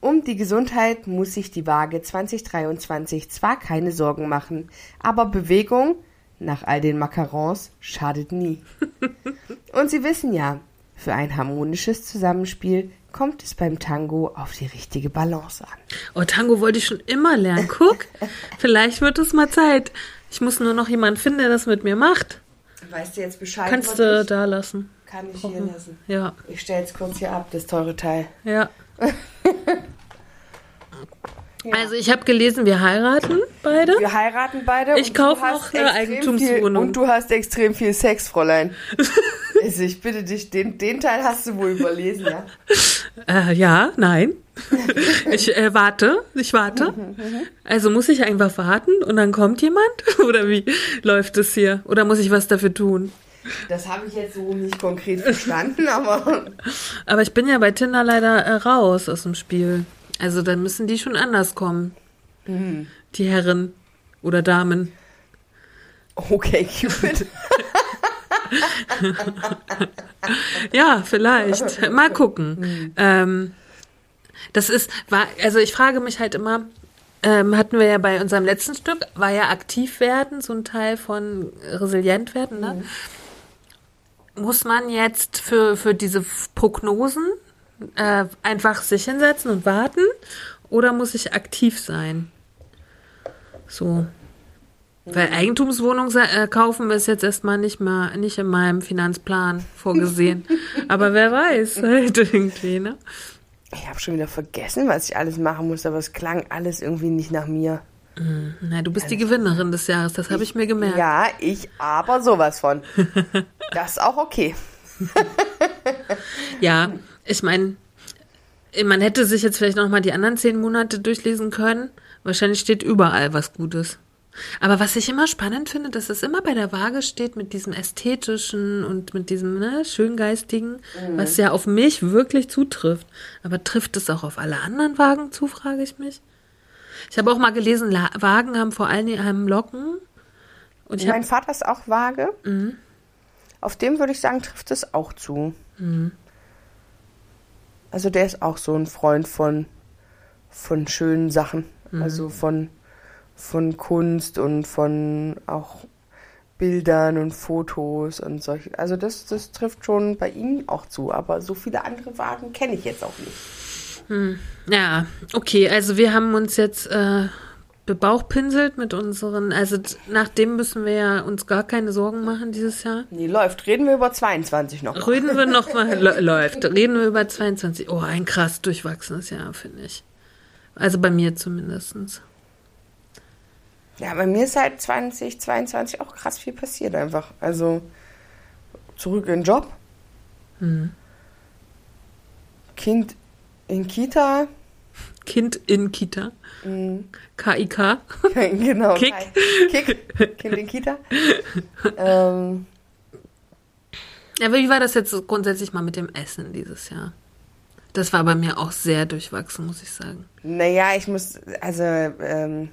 Um die Gesundheit muss sich die Waage 2023 zwar keine Sorgen machen, aber Bewegung nach all den Macarons schadet nie. Und Sie wissen ja, für ein harmonisches Zusammenspiel kommt es beim Tango auf die richtige Balance an. Oh, Tango wollte ich schon immer lernen. Guck, vielleicht wird es mal Zeit. Ich muss nur noch jemanden finden, der das mit mir macht. Weißt du jetzt Bescheid? Kannst du da lassen. Kann ich hier lassen. Ja. Ich stelle es kurz hier ab, das teure Teil. Ja. Also ich habe gelesen, wir heiraten beide. Wir heiraten beide. Ich kaufe noch eine Eigentumswohnung. Viel, und du hast extrem viel Sex, Fräulein. also ich bitte dich, den, den Teil hast du wohl überlesen, ja? Äh, ja, nein. ich äh, warte, ich warte. Also muss ich einfach warten und dann kommt jemand? Oder wie läuft es hier? Oder muss ich was dafür tun? Das habe ich jetzt so nicht konkret verstanden, aber. Aber ich bin ja bei Tinder leider äh, raus aus dem Spiel. Also dann müssen die schon anders kommen. Mhm. Die Herren oder Damen. Okay, Cupid. ja, vielleicht. Mal gucken. Mhm. Ähm, das ist, war, also ich frage mich halt immer, ähm, hatten wir ja bei unserem letzten Stück, war ja aktiv werden, so ein Teil von resilient werden, ne? Mhm. Muss man jetzt für, für diese Prognosen äh, einfach sich hinsetzen und warten oder muss ich aktiv sein? So. Weil Eigentumswohnung äh, kaufen ist jetzt erstmal nicht mal nicht in meinem Finanzplan vorgesehen. aber wer weiß, halt irgendwie, ne? Ich habe schon wieder vergessen, was ich alles machen muss, aber es klang alles irgendwie nicht nach mir. Mm, na, du bist die Gewinnerin des Jahres, das habe ich mir gemerkt. Ja, ich aber sowas von. Das ist auch okay. ja, ich meine, man hätte sich jetzt vielleicht noch mal die anderen zehn Monate durchlesen können. Wahrscheinlich steht überall was Gutes. Aber was ich immer spannend finde, dass es immer bei der Waage steht mit diesem ästhetischen und mit diesem ne, schöngeistigen, mhm. was ja auf mich wirklich zutrifft. Aber trifft es auch auf alle anderen Wagen zu, frage ich mich. Ich habe auch mal gelesen, La Wagen haben vor allen Dingen Locken. Und mein Vater ist auch Waage. Mhm. Auf dem würde ich sagen, trifft es auch zu. Mhm. Also der ist auch so ein Freund von, von schönen Sachen. Mhm. Also von, von Kunst und von auch Bildern und Fotos und solche. Also das, das trifft schon bei Ihnen auch zu, aber so viele andere Wagen kenne ich jetzt auch nicht. Hm. Ja, okay, also wir haben uns jetzt äh, bebauchpinselt mit unseren, also nach dem müssen wir ja uns gar keine Sorgen machen dieses Jahr. Nee, läuft. Reden wir über 22 noch. Mal. Reden wir noch mal, läuft. Reden wir über 22. Oh, ein krass durchwachsenes Jahr, finde ich. Also bei mir zumindestens. Ja, bei mir ist seit 2022 auch krass viel passiert einfach. Also zurück in den Job. Mhm. Kind in Kita. Kind in Kita. Mhm. KIK. genau. Kick. Kick. Kind in Kita. ähm. Ja, wie war das jetzt grundsätzlich mal mit dem Essen dieses Jahr? Das war bei mir auch sehr durchwachsen, muss ich sagen. Naja, ich muss, also, ähm,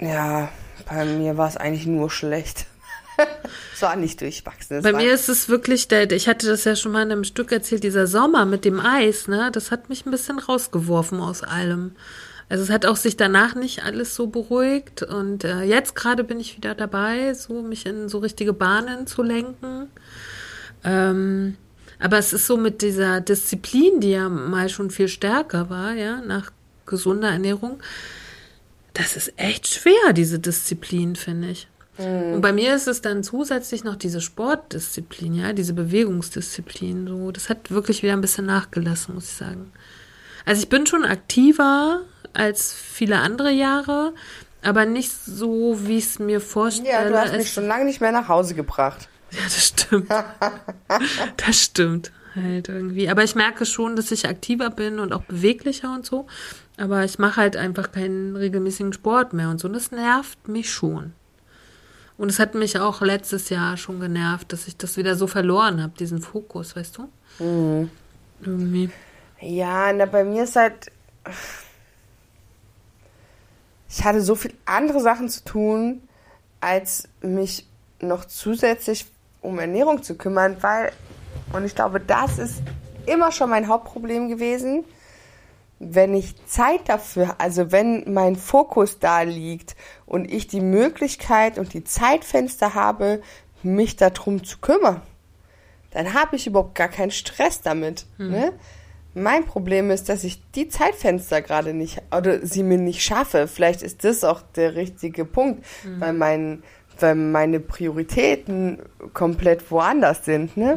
ja, bei mir war es eigentlich nur schlecht. Es war nicht durchwachsen. Bei mir ist es wirklich, der, ich hatte das ja schon mal in einem Stück erzählt, dieser Sommer mit dem Eis, ne, das hat mich ein bisschen rausgeworfen aus allem. Also es hat auch sich danach nicht alles so beruhigt und äh, jetzt gerade bin ich wieder dabei, so mich in so richtige Bahnen zu lenken. Ähm, aber es ist so mit dieser Disziplin, die ja mal schon viel stärker war, ja, nach gesunder Ernährung. Das ist echt schwer, diese Disziplin, finde ich. Mhm. Und bei mir ist es dann zusätzlich noch diese Sportdisziplin, ja, diese Bewegungsdisziplin. So, das hat wirklich wieder ein bisschen nachgelassen, muss ich sagen. Also ich bin schon aktiver als viele andere Jahre, aber nicht so, wie ich es mir vorstelle. Ja, du hast mich schon lange nicht mehr nach Hause gebracht. Ja, das stimmt. das stimmt halt irgendwie. Aber ich merke schon, dass ich aktiver bin und auch beweglicher und so. Aber ich mache halt einfach keinen regelmäßigen Sport mehr und so. Und das nervt mich schon. Und es hat mich auch letztes Jahr schon genervt, dass ich das wieder so verloren habe, diesen Fokus, weißt du? Mhm. Irgendwie. Ja, na, bei mir ist halt. Ich hatte so viel andere Sachen zu tun, als mich noch zusätzlich um Ernährung zu kümmern, weil, und ich glaube, das ist immer schon mein Hauptproblem gewesen, wenn ich Zeit dafür, also wenn mein Fokus da liegt und ich die Möglichkeit und die Zeitfenster habe, mich darum zu kümmern, dann habe ich überhaupt gar keinen Stress damit. Hm. Ne? Mein Problem ist, dass ich die Zeitfenster gerade nicht oder sie mir nicht schaffe. Vielleicht ist das auch der richtige Punkt, hm. weil mein weil meine Prioritäten komplett woanders sind, ne?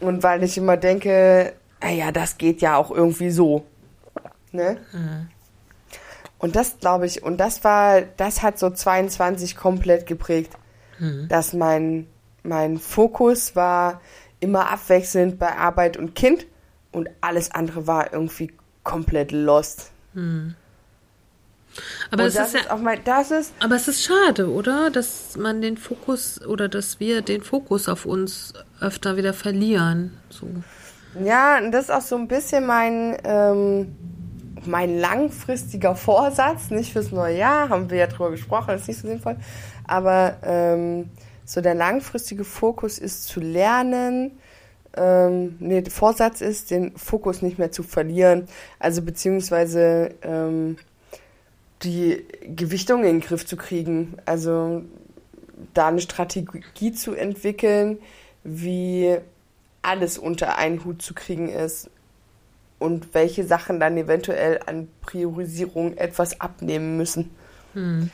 Mhm. Und weil ich immer denke, naja, das geht ja auch irgendwie so, ne? Mhm. Und das glaube ich, und das war, das hat so 22 komplett geprägt, mhm. dass mein, mein Fokus war immer abwechselnd bei Arbeit und Kind und alles andere war irgendwie komplett lost. Mhm. Aber es ist, ja, auch mal, das ist. Aber es ist schade, oder? Dass man den Fokus oder dass wir den Fokus auf uns öfter wieder verlieren. So. Ja, das ist auch so ein bisschen mein, ähm, mein langfristiger Vorsatz, nicht fürs neue Jahr, haben wir ja drüber gesprochen, das ist nicht so sinnvoll. Aber ähm, so der langfristige Fokus ist zu lernen, ähm, nee, der Vorsatz ist, den Fokus nicht mehr zu verlieren. Also beziehungsweise ähm, die Gewichtung in den Griff zu kriegen. Also da eine Strategie zu entwickeln, wie alles unter einen Hut zu kriegen ist und welche Sachen dann eventuell an Priorisierung etwas abnehmen müssen. Hm.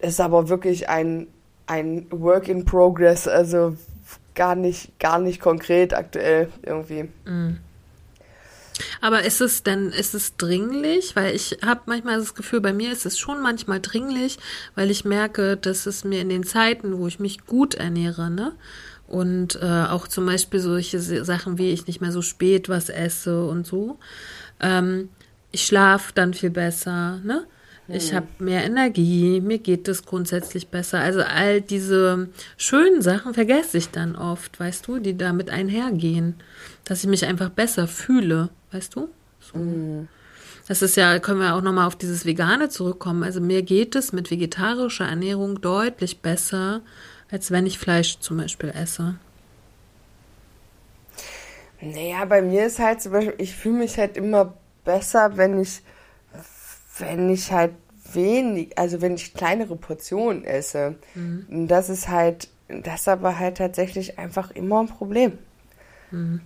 Ist aber wirklich ein, ein Work in Progress, also gar nicht, gar nicht konkret aktuell irgendwie. Hm. Aber ist es denn, ist es dringlich? Weil ich habe manchmal das Gefühl, bei mir ist es schon manchmal dringlich, weil ich merke, dass es mir in den Zeiten, wo ich mich gut ernähre, ne? Und äh, auch zum Beispiel solche Sachen wie ich nicht mehr so spät was esse und so. Ähm, ich schlafe dann viel besser, ne? Ich hm. habe mehr Energie, mir geht es grundsätzlich besser. Also all diese schönen Sachen vergesse ich dann oft, weißt du, die damit einhergehen, dass ich mich einfach besser fühle weißt du? So. Mm. Das ist ja, können wir auch nochmal auf dieses Vegane zurückkommen. Also mir geht es mit vegetarischer Ernährung deutlich besser, als wenn ich Fleisch zum Beispiel esse. Naja, bei mir ist halt zum Beispiel, ich fühle mich halt immer besser, wenn ich, wenn ich halt wenig, also wenn ich kleinere Portionen esse, mhm. das ist halt, das ist aber halt tatsächlich einfach immer ein Problem. Mhm.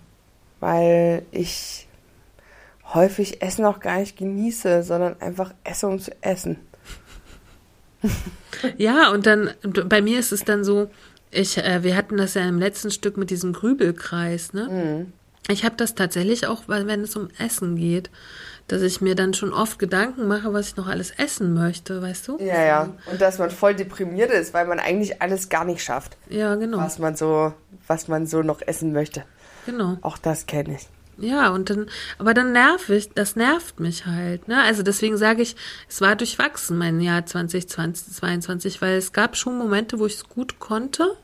Weil ich häufig Essen auch gar nicht genieße, sondern einfach esse, um zu essen. Ja, und dann, bei mir ist es dann so, ich, äh, wir hatten das ja im letzten Stück mit diesem Grübelkreis, ne? Mhm. Ich habe das tatsächlich auch, weil wenn es um Essen geht, dass ich mir dann schon oft Gedanken mache, was ich noch alles essen möchte, weißt du? Ja, ja. Und dass man voll deprimiert ist, weil man eigentlich alles gar nicht schafft. Ja, genau. Was man so, was man so noch essen möchte. Genau. Auch das kenne ich. Ja, und dann, aber dann nerv ich, das nervt mich halt, ne? Also deswegen sage ich, es war durchwachsen mein Jahr 2020, 2022, weil es gab schon Momente, wo ich es gut konnte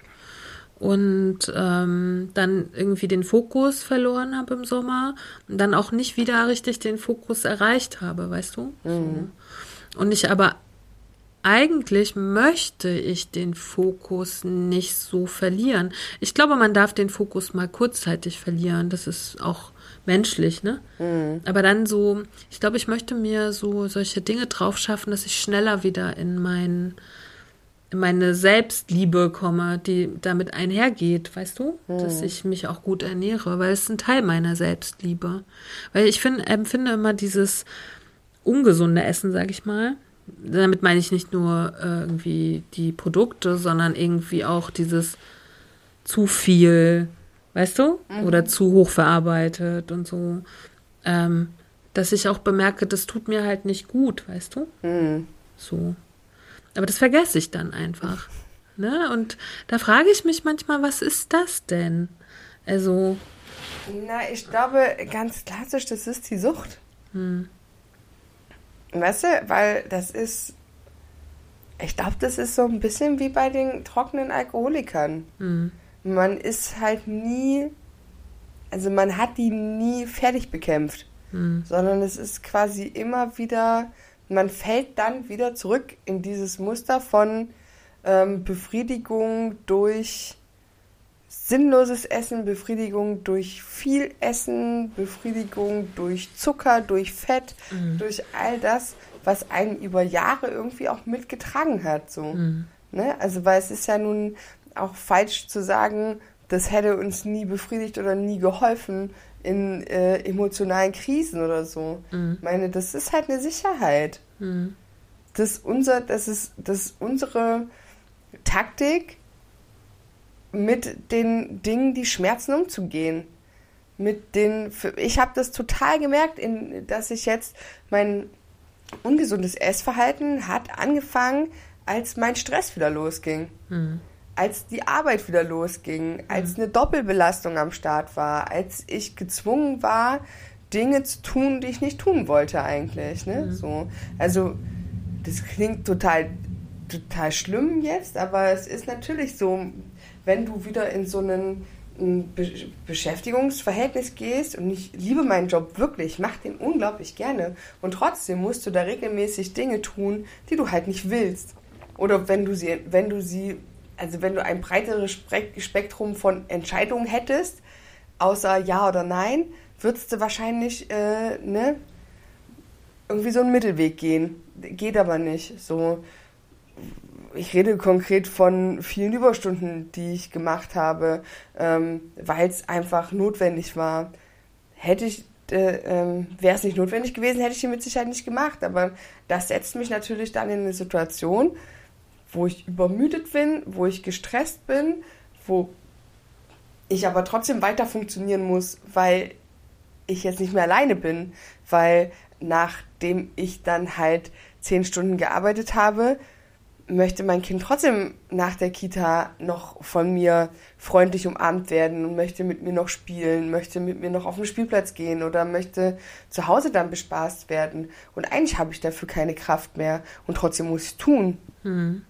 und ähm, dann irgendwie den Fokus verloren habe im Sommer und dann auch nicht wieder richtig den Fokus erreicht habe, weißt du? Mhm. So. Und ich aber eigentlich möchte ich den Fokus nicht so verlieren. Ich glaube, man darf den Fokus mal kurzzeitig verlieren. Das ist auch menschlich, ne? Mhm. Aber dann so, ich glaube, ich möchte mir so solche Dinge drauf schaffen, dass ich schneller wieder in mein in meine Selbstliebe komme, die damit einhergeht, weißt du? Mhm. Dass ich mich auch gut ernähre, weil es ein Teil meiner Selbstliebe. Weil ich find, empfinde immer dieses ungesunde Essen, sag ich mal. Damit meine ich nicht nur äh, irgendwie die Produkte, sondern irgendwie auch dieses zu viel weißt du? Mhm. Oder zu hoch verarbeitet und so. Ähm, dass ich auch bemerke, das tut mir halt nicht gut, weißt du? Mhm. So. Aber das vergesse ich dann einfach. Ne? Und da frage ich mich manchmal, was ist das denn? Also. Na, ich glaube, ganz klassisch, das ist die Sucht. Hm. Weißt du, weil das ist. Ich glaube, das ist so ein bisschen wie bei den trockenen Alkoholikern. Hm man ist halt nie, also man hat die nie fertig bekämpft, mhm. sondern es ist quasi immer wieder, man fällt dann wieder zurück in dieses Muster von ähm, Befriedigung durch sinnloses Essen, Befriedigung durch viel Essen, Befriedigung durch Zucker, durch Fett, mhm. durch all das, was einen über Jahre irgendwie auch mitgetragen hat. So. Mhm. Ne? Also, weil es ist ja nun auch falsch zu sagen, das hätte uns nie befriedigt oder nie geholfen in äh, emotionalen Krisen oder so. Mhm. Ich meine, das ist halt eine Sicherheit. Mhm. Das, unser, das, ist, das unsere Taktik, mit den Dingen, die schmerzen, umzugehen. Mit den, ich habe das total gemerkt, in, dass ich jetzt mein ungesundes Essverhalten hat angefangen, als mein Stress wieder losging. Mhm als die Arbeit wieder losging, als mhm. eine Doppelbelastung am Start war, als ich gezwungen war, Dinge zu tun, die ich nicht tun wollte eigentlich. Ne? Mhm. So. Also das klingt total, total schlimm jetzt, aber es ist natürlich so, wenn du wieder in so einen Be Beschäftigungsverhältnis gehst und ich liebe meinen Job wirklich, ich mache den unglaublich gerne und trotzdem musst du da regelmäßig Dinge tun, die du halt nicht willst. Oder wenn du sie, wenn du sie also wenn du ein breiteres Spektrum von Entscheidungen hättest, außer Ja oder Nein, würdest du wahrscheinlich äh, ne, irgendwie so einen Mittelweg gehen. Geht aber nicht. So, ich rede konkret von vielen Überstunden, die ich gemacht habe, ähm, weil es einfach notwendig war. Hätte ich, äh, ähm, wäre es nicht notwendig gewesen, hätte ich die mit Sicherheit nicht gemacht. Aber das setzt mich natürlich dann in eine Situation, wo ich übermüdet bin, wo ich gestresst bin, wo ich aber trotzdem weiter funktionieren muss, weil ich jetzt nicht mehr alleine bin, weil nachdem ich dann halt zehn Stunden gearbeitet habe, möchte mein Kind trotzdem nach der Kita noch von mir freundlich umarmt werden und möchte mit mir noch spielen, möchte mit mir noch auf den Spielplatz gehen oder möchte zu Hause dann bespaßt werden. Und eigentlich habe ich dafür keine Kraft mehr und trotzdem muss ich tun. Mhm.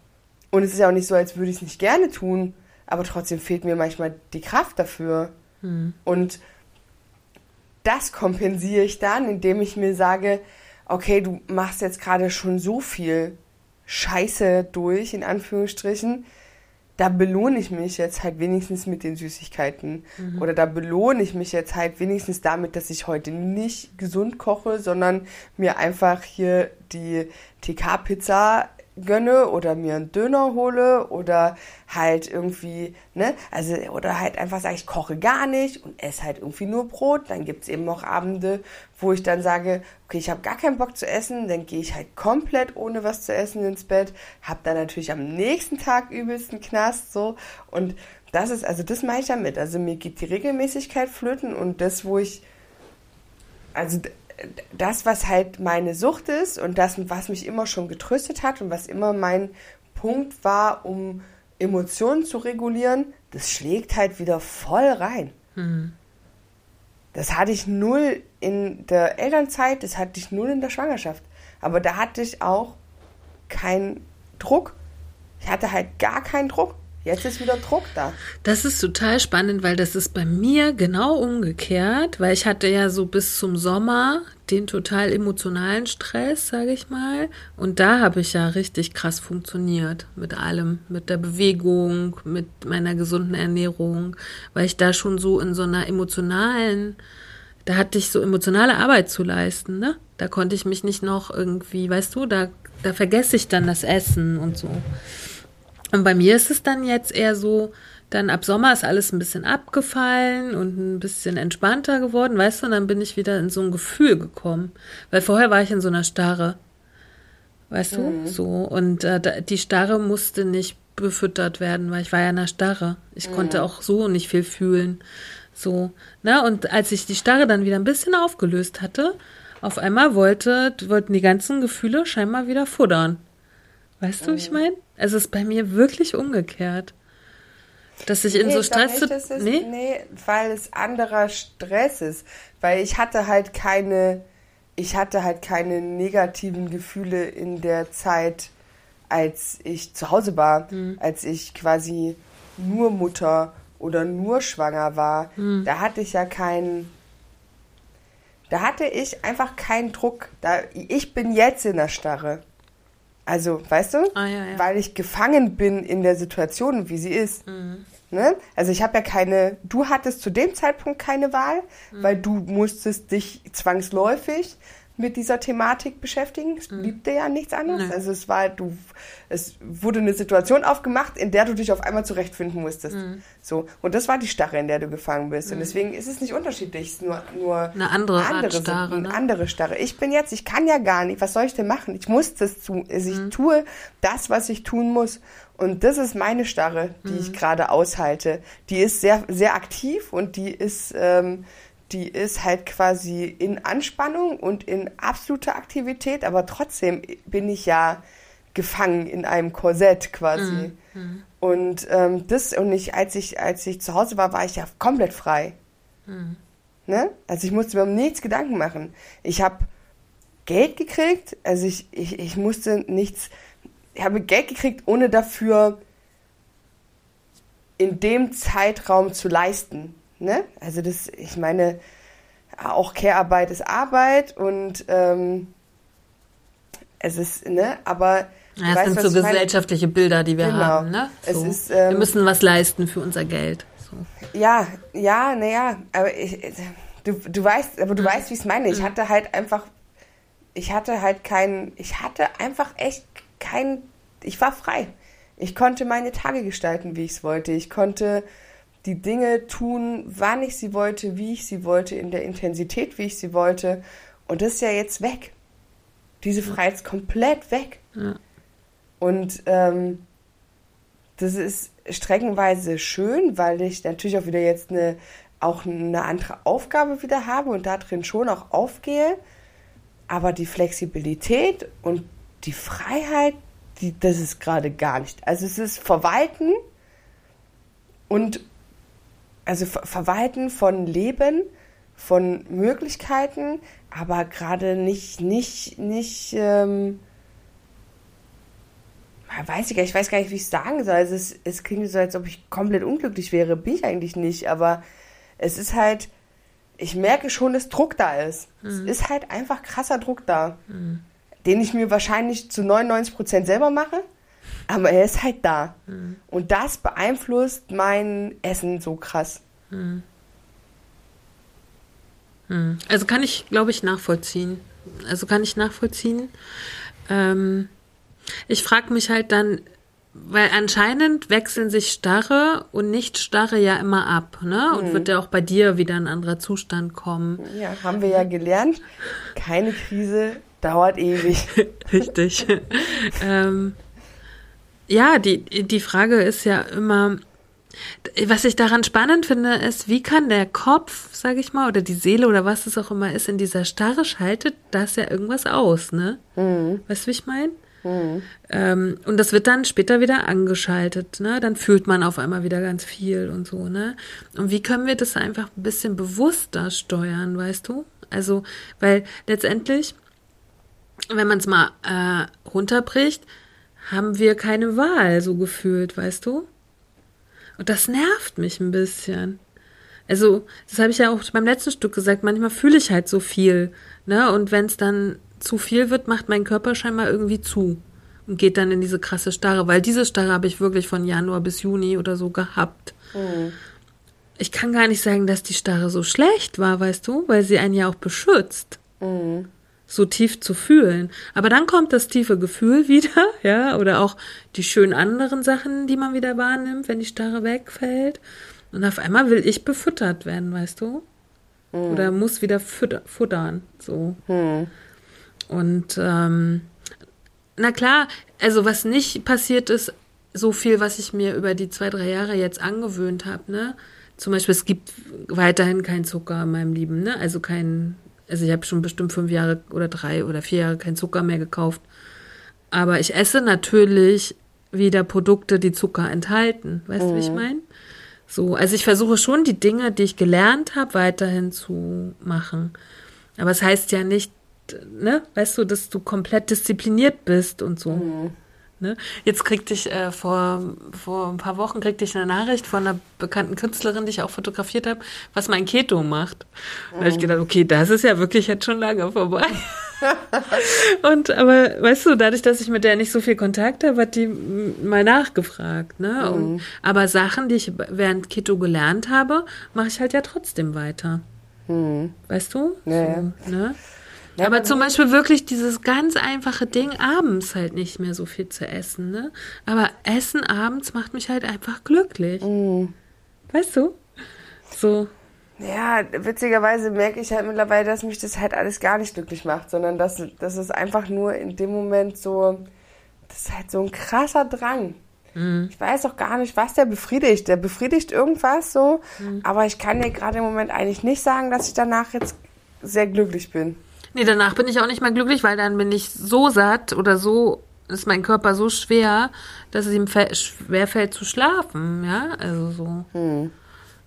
Und es ist ja auch nicht so, als würde ich es nicht gerne tun, aber trotzdem fehlt mir manchmal die Kraft dafür. Hm. Und das kompensiere ich dann, indem ich mir sage, okay, du machst jetzt gerade schon so viel Scheiße durch, in Anführungsstrichen, da belohne ich mich jetzt halt wenigstens mit den Süßigkeiten. Mhm. Oder da belohne ich mich jetzt halt wenigstens damit, dass ich heute nicht gesund koche, sondern mir einfach hier die TK-Pizza gönne oder mir einen Döner hole oder halt irgendwie, ne, also, oder halt einfach sage, ich koche gar nicht und esse halt irgendwie nur Brot. Dann gibt es eben auch Abende, wo ich dann sage, okay, ich habe gar keinen Bock zu essen, dann gehe ich halt komplett ohne was zu essen ins Bett, habe dann natürlich am nächsten Tag übelsten Knast, so, und das ist, also das mache ich damit. Also mir geht die Regelmäßigkeit flöten und das, wo ich, also das, was halt meine Sucht ist und das, was mich immer schon getröstet hat und was immer mein Punkt war, um Emotionen zu regulieren, das schlägt halt wieder voll rein. Mhm. Das hatte ich null in der Elternzeit, das hatte ich null in der Schwangerschaft. Aber da hatte ich auch keinen Druck. Ich hatte halt gar keinen Druck. Jetzt ist wieder Druck da. Das ist total spannend, weil das ist bei mir genau umgekehrt, weil ich hatte ja so bis zum Sommer den total emotionalen Stress, sage ich mal, und da habe ich ja richtig krass funktioniert mit allem, mit der Bewegung, mit meiner gesunden Ernährung, weil ich da schon so in so einer emotionalen da hatte ich so emotionale Arbeit zu leisten, ne? Da konnte ich mich nicht noch irgendwie, weißt du, da da vergesse ich dann das Essen und so. Und bei mir ist es dann jetzt eher so, dann ab Sommer ist alles ein bisschen abgefallen und ein bisschen entspannter geworden, weißt du, und dann bin ich wieder in so ein Gefühl gekommen. Weil vorher war ich in so einer Starre. Weißt mhm. du? So. Und äh, die Starre musste nicht befüttert werden, weil ich war ja in einer Starre. Ich mhm. konnte auch so nicht viel fühlen. So. Na, und als ich die Starre dann wieder ein bisschen aufgelöst hatte, auf einmal wollte, wollten die ganzen Gefühle scheinbar wieder futtern. Weißt du, wie ich mhm. meine? Es ist bei mir wirklich umgekehrt. Dass ich nee, in so Stress. Nicht, ist, nee? nee, weil es anderer Stress ist. Weil ich hatte halt keine, ich hatte halt keine negativen Gefühle in der Zeit, als ich zu Hause war, mhm. als ich quasi nur Mutter oder nur schwanger war. Mhm. Da hatte ich ja keinen. Da hatte ich einfach keinen Druck. Da, ich bin jetzt in der Starre. Also, weißt du? Ah, ja, ja. Weil ich gefangen bin in der Situation, wie sie ist. Mhm. Ne? Also ich habe ja keine, du hattest zu dem Zeitpunkt keine Wahl, mhm. weil du musstest dich zwangsläufig mit dieser Thematik beschäftigen. Es blieb mhm. dir ja nichts anderes. Nee. Also es war, du, es wurde eine Situation aufgemacht, in der du dich auf einmal zurechtfinden musstest. Mhm. So. Und das war die Starre, in der du gefangen bist. Mhm. Und deswegen ist es nicht unterschiedlich. Es ist nur, nur eine andere, andere Starre. Eine ne? andere Starre. Ich bin jetzt, ich kann ja gar nicht. Was soll ich denn machen? Ich muss das tun. Also ich mhm. tue das, was ich tun muss. Und das ist meine Starre, die ich mhm. gerade aushalte. Die ist sehr, sehr aktiv und die ist, ähm, die ist halt quasi in Anspannung und in absoluter Aktivität, aber trotzdem bin ich ja gefangen in einem Korsett quasi. Mhm. Und ähm, das und ich, als ich, als ich zu Hause war, war ich ja komplett frei. Mhm. Ne? Also ich musste mir um nichts Gedanken machen. Ich habe Geld gekriegt, also ich, ich, ich musste nichts, ich habe Geld gekriegt, ohne dafür in dem Zeitraum zu leisten. Ne? Also das, ich meine, auch Care-Arbeit ist Arbeit und ähm, es ist, ne, aber ja, das weißt, sind so gesellschaftliche meine? Bilder, die wir genau. haben, ne? So. Ist, ähm, wir müssen was leisten für unser Geld. So. Ja, ja, naja, aber ich, du, du weißt, aber du mhm. weißt, wie ich es meine. Ich mhm. hatte halt einfach, ich hatte halt keinen, ich hatte einfach echt kein, ich war frei. Ich konnte meine Tage gestalten, wie ich es wollte. Ich konnte die Dinge tun, wann ich sie wollte, wie ich sie wollte, in der Intensität, wie ich sie wollte. Und das ist ja jetzt weg. Diese Freiheit ist komplett weg. Ja. Und ähm, das ist streckenweise schön, weil ich natürlich auch wieder jetzt eine, auch eine andere Aufgabe wieder habe und da drin schon auch aufgehe. Aber die Flexibilität und die Freiheit, die, das ist gerade gar nicht. Also es ist Verwalten und also Verwalten von Leben, von Möglichkeiten, aber gerade nicht, nicht, nicht, ähm, weiß ich gar nicht, ich weiß gar nicht, wie ich es sagen soll. Also es, es klingt so, als ob ich komplett unglücklich wäre. Bin ich eigentlich nicht, aber es ist halt, ich merke schon, dass Druck da ist. Mhm. Es ist halt einfach krasser Druck da, mhm. den ich mir wahrscheinlich zu 99 Prozent selber mache, Aber er ist halt da. Mhm. Und das beeinflusst mein Essen so krass. Mhm. Also kann ich, glaube ich, nachvollziehen. Also kann ich nachvollziehen. Ähm, ich frage mich halt dann, weil anscheinend wechseln sich starre und nicht starre ja immer ab, ne? Und mhm. wird ja auch bei dir wieder ein anderer Zustand kommen. Ja, haben wir ja gelernt. Keine Krise dauert ewig. Richtig. ähm, ja, die, die Frage ist ja immer, was ich daran spannend finde, ist, wie kann der Kopf, sage ich mal, oder die Seele oder was es auch immer ist, in dieser Starre schaltet das ja irgendwas aus, ne? Mhm. Weißt du, wie ich meine? Mhm. Ähm, und das wird dann später wieder angeschaltet, ne? Dann fühlt man auf einmal wieder ganz viel und so, ne? Und wie können wir das einfach ein bisschen bewusster steuern, weißt du? Also, weil letztendlich, wenn man es mal äh, runterbricht, haben wir keine Wahl, so gefühlt, weißt du? Und das nervt mich ein bisschen. Also, das habe ich ja auch beim letzten Stück gesagt, manchmal fühle ich halt so viel, ne? Und wenn es dann zu viel wird, macht mein Körper scheinbar irgendwie zu und geht dann in diese krasse Starre, weil diese Starre habe ich wirklich von Januar bis Juni oder so gehabt. Mhm. Ich kann gar nicht sagen, dass die Starre so schlecht war, weißt du, weil sie einen ja auch beschützt. Mhm. So tief zu fühlen. Aber dann kommt das tiefe Gefühl wieder, ja, oder auch die schönen anderen Sachen, die man wieder wahrnimmt, wenn die Starre wegfällt. Und auf einmal will ich befüttert werden, weißt du? Mhm. Oder muss wieder futtern, so. Mhm. Und ähm, na klar, also was nicht passiert ist, so viel, was ich mir über die zwei, drei Jahre jetzt angewöhnt habe, ne? Zum Beispiel, es gibt weiterhin kein Zucker in meinem Leben, ne? Also kein, also ich habe schon bestimmt fünf Jahre oder drei oder vier Jahre kein Zucker mehr gekauft. Aber ich esse natürlich wieder Produkte, die Zucker enthalten. Weißt mhm. du, wie ich mhm. meine? So, also ich versuche schon die Dinge, die ich gelernt habe, weiterhin zu machen. Aber es das heißt ja nicht, ne, weißt du, dass du komplett diszipliniert bist und so. Mhm. Ne? Jetzt kriegte ich äh, vor, vor ein paar Wochen kriegte ich eine Nachricht von einer bekannten Künstlerin, die ich auch fotografiert habe, was mein Keto macht. Mhm. Da habe ich gedacht, okay, das ist ja wirklich jetzt schon lange vorbei. und aber weißt du, dadurch, dass ich mit der nicht so viel Kontakt habe, hat die mal nachgefragt. Ne? Mhm. Und, aber Sachen, die ich während Keto gelernt habe, mache ich halt ja trotzdem weiter. Mhm. Weißt du? Ja. So, ne? Ja, aber zum Beispiel wirklich dieses ganz einfache Ding, abends halt nicht mehr so viel zu essen, ne? Aber Essen abends macht mich halt einfach glücklich. Mhm. Weißt du? So. Ja, witzigerweise merke ich halt mittlerweile, dass mich das halt alles gar nicht glücklich macht, sondern dass, dass es einfach nur in dem Moment so, das ist halt so ein krasser Drang. Mhm. Ich weiß auch gar nicht, was der befriedigt. Der befriedigt irgendwas so, mhm. aber ich kann dir gerade im Moment eigentlich nicht sagen, dass ich danach jetzt sehr glücklich bin. Nee, danach bin ich auch nicht mehr glücklich, weil dann bin ich so satt oder so ist mein Körper so schwer, dass es ihm schwer fällt zu schlafen, ja, also so. Hm.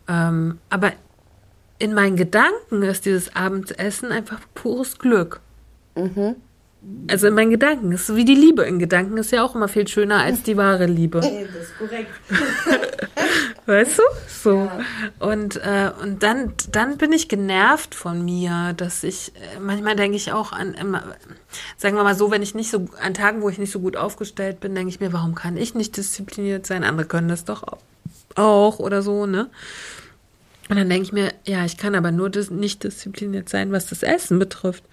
Ähm, aber in meinen Gedanken ist dieses Abendessen einfach pures Glück. Mhm. Also in meinen Gedanken. ist so wie die Liebe in Gedanken ist ja auch immer viel schöner als die wahre Liebe. Das ist korrekt. weißt du? So. Ja. Und, äh, und dann, dann bin ich genervt von mir, dass ich, äh, manchmal denke ich auch an, immer, sagen wir mal so, wenn ich nicht so, an Tagen, wo ich nicht so gut aufgestellt bin, denke ich mir, warum kann ich nicht diszipliniert sein? Andere können das doch auch oder so, ne? Und dann denke ich mir, ja, ich kann aber nur dis nicht diszipliniert sein, was das Essen betrifft.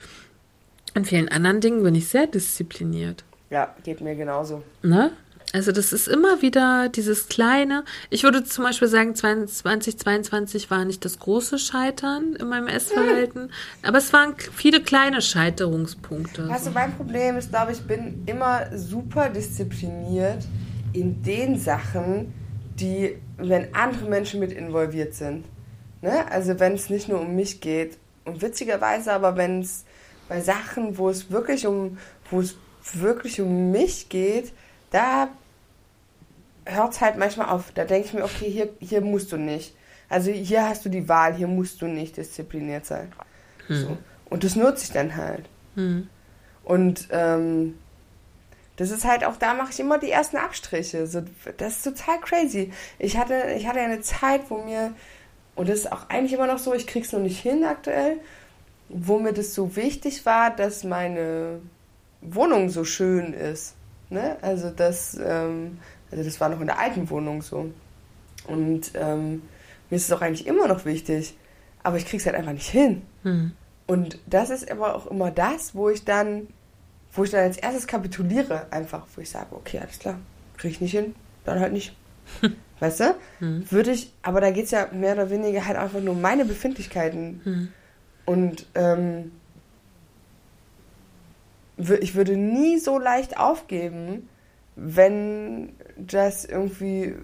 An vielen anderen Dingen bin ich sehr diszipliniert. Ja, geht mir genauso. Ne? Also das ist immer wieder dieses kleine. Ich würde zum Beispiel sagen, 2022 war nicht das große Scheitern in meinem Essverhalten, hm. aber es waren viele kleine Scheiterungspunkte. Weißt du, mein Problem ist, glaube ich, bin immer super diszipliniert in den Sachen, die, wenn andere Menschen mit involviert sind. Ne? Also wenn es nicht nur um mich geht. Und witzigerweise aber, wenn es bei Sachen, wo es wirklich um, wo es wirklich um mich geht, da hört es halt manchmal auf. Da denke ich mir, okay, hier, hier musst du nicht. Also hier hast du die Wahl, hier musst du nicht diszipliniert sein. Hm. So. Und das nutze ich dann halt. Hm. Und ähm, das ist halt auch, da mache ich immer die ersten Abstriche. So, das ist total crazy. Ich hatte, ich hatte eine Zeit, wo mir, und das ist auch eigentlich immer noch so, ich krieg's noch nicht hin aktuell, wo mir das so wichtig war, dass meine Wohnung so schön ist. Ne? Also das, ähm, also das war noch in der alten Wohnung so. Und ähm, mir ist es auch eigentlich immer noch wichtig, aber ich krieg's halt einfach nicht hin. Hm. Und das ist aber auch immer das, wo ich dann, wo ich dann als erstes kapituliere, einfach, wo ich sage, okay, alles klar, krieg ich nicht hin, dann halt nicht. Weißt du? Hm. Würde ich, aber da geht es ja mehr oder weniger halt einfach nur um meine Befindlichkeiten. Hm. Und ähm, ich würde nie so leicht aufgeben, wenn das irgendwie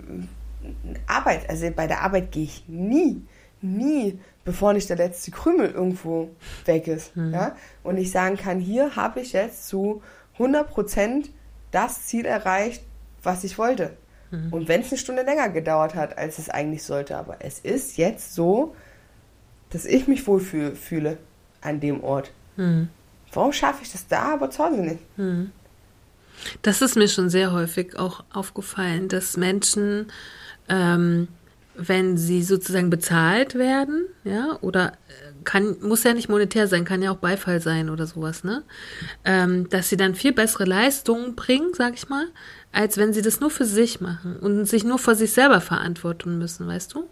Arbeit, also bei der Arbeit gehe ich nie, nie, bevor nicht der letzte Krümel irgendwo weg ist. Ja? Und ich sagen kann, hier habe ich jetzt zu 100% das Ziel erreicht, was ich wollte. Und wenn es eine Stunde länger gedauert hat, als es eigentlich sollte, aber es ist jetzt so, dass ich mich wohlfühle fühle an dem Ort. Hm. Warum schaffe ich das da, aber zu Hause nicht? Das ist mir schon sehr häufig auch aufgefallen, dass Menschen, ähm, wenn sie sozusagen bezahlt werden, ja, oder äh, kann, muss ja nicht monetär sein, kann ja auch Beifall sein oder sowas, ne? Ähm, dass sie dann viel bessere Leistungen bringen, sag ich mal, als wenn sie das nur für sich machen und sich nur vor sich selber verantworten müssen, weißt du?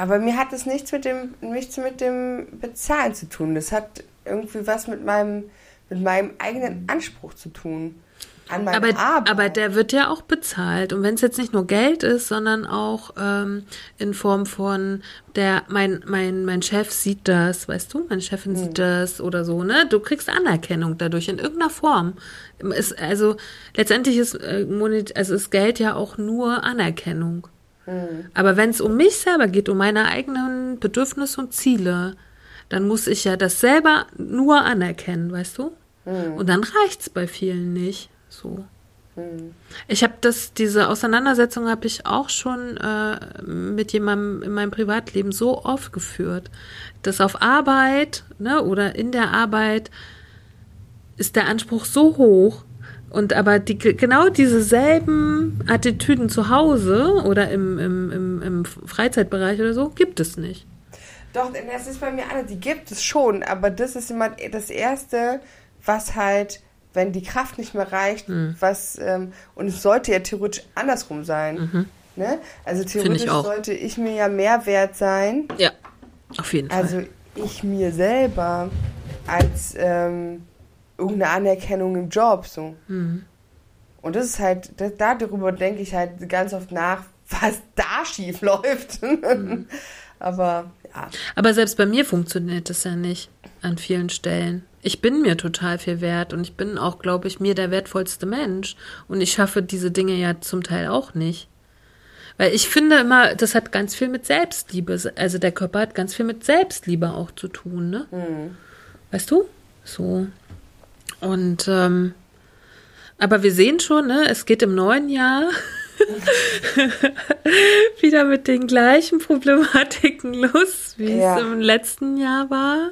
Aber mir hat es nichts mit dem, nichts mit dem Bezahlen zu tun. Das hat irgendwie was mit meinem, mit meinem eigenen Anspruch zu tun. An meine Aber, Arbeit. aber der wird ja auch bezahlt. Und wenn es jetzt nicht nur Geld ist, sondern auch ähm, in Form von der, mein, mein, mein Chef sieht das, weißt du, meine Chefin sieht das oder so, ne? Du kriegst Anerkennung dadurch in irgendeiner Form. Ist, also letztendlich ist, äh, also ist Geld ja auch nur Anerkennung. Aber wenn es um mich selber geht, um meine eigenen Bedürfnisse und Ziele, dann muss ich ja das selber nur anerkennen, weißt du? Und dann reicht's bei vielen nicht. So. Ich habe das, diese Auseinandersetzung habe ich auch schon äh, mit jemandem in meinem Privatleben so oft geführt, dass auf Arbeit ne, oder in der Arbeit ist der Anspruch so hoch und aber die, genau diese selben Attitüden zu Hause oder im, im, im, im Freizeitbereich oder so gibt es nicht. Doch, das ist bei mir anders. Die gibt es schon, aber das ist immer das Erste, was halt, wenn die Kraft nicht mehr reicht, Hm. was, ähm, und es sollte ja theoretisch andersrum sein. Ne? Also theoretisch Mhm. auch. sollte ich mir ja mehr wert sein, Ja, auf jeden Fall. also ich mir selber, als ähm, irgendeine Anerkennung im Job. So. Mhm. Und das ist halt, da, darüber denke ich halt ganz oft nach, was da schief läuft. Mhm. Aber ja. Aber selbst bei mir funktioniert das ja nicht an vielen Stellen. Ich bin mir total viel wert und ich bin auch, glaube ich, mir der wertvollste Mensch. Und ich schaffe diese Dinge ja zum Teil auch nicht. Weil ich finde immer, das hat ganz viel mit Selbstliebe. Also der Körper hat ganz viel mit Selbstliebe auch zu tun, ne? Weißt du? So. Und ähm, aber wir sehen schon, ne, es geht im neuen Jahr wieder mit den gleichen Problematiken los, wie Ja. es im letzten Jahr war.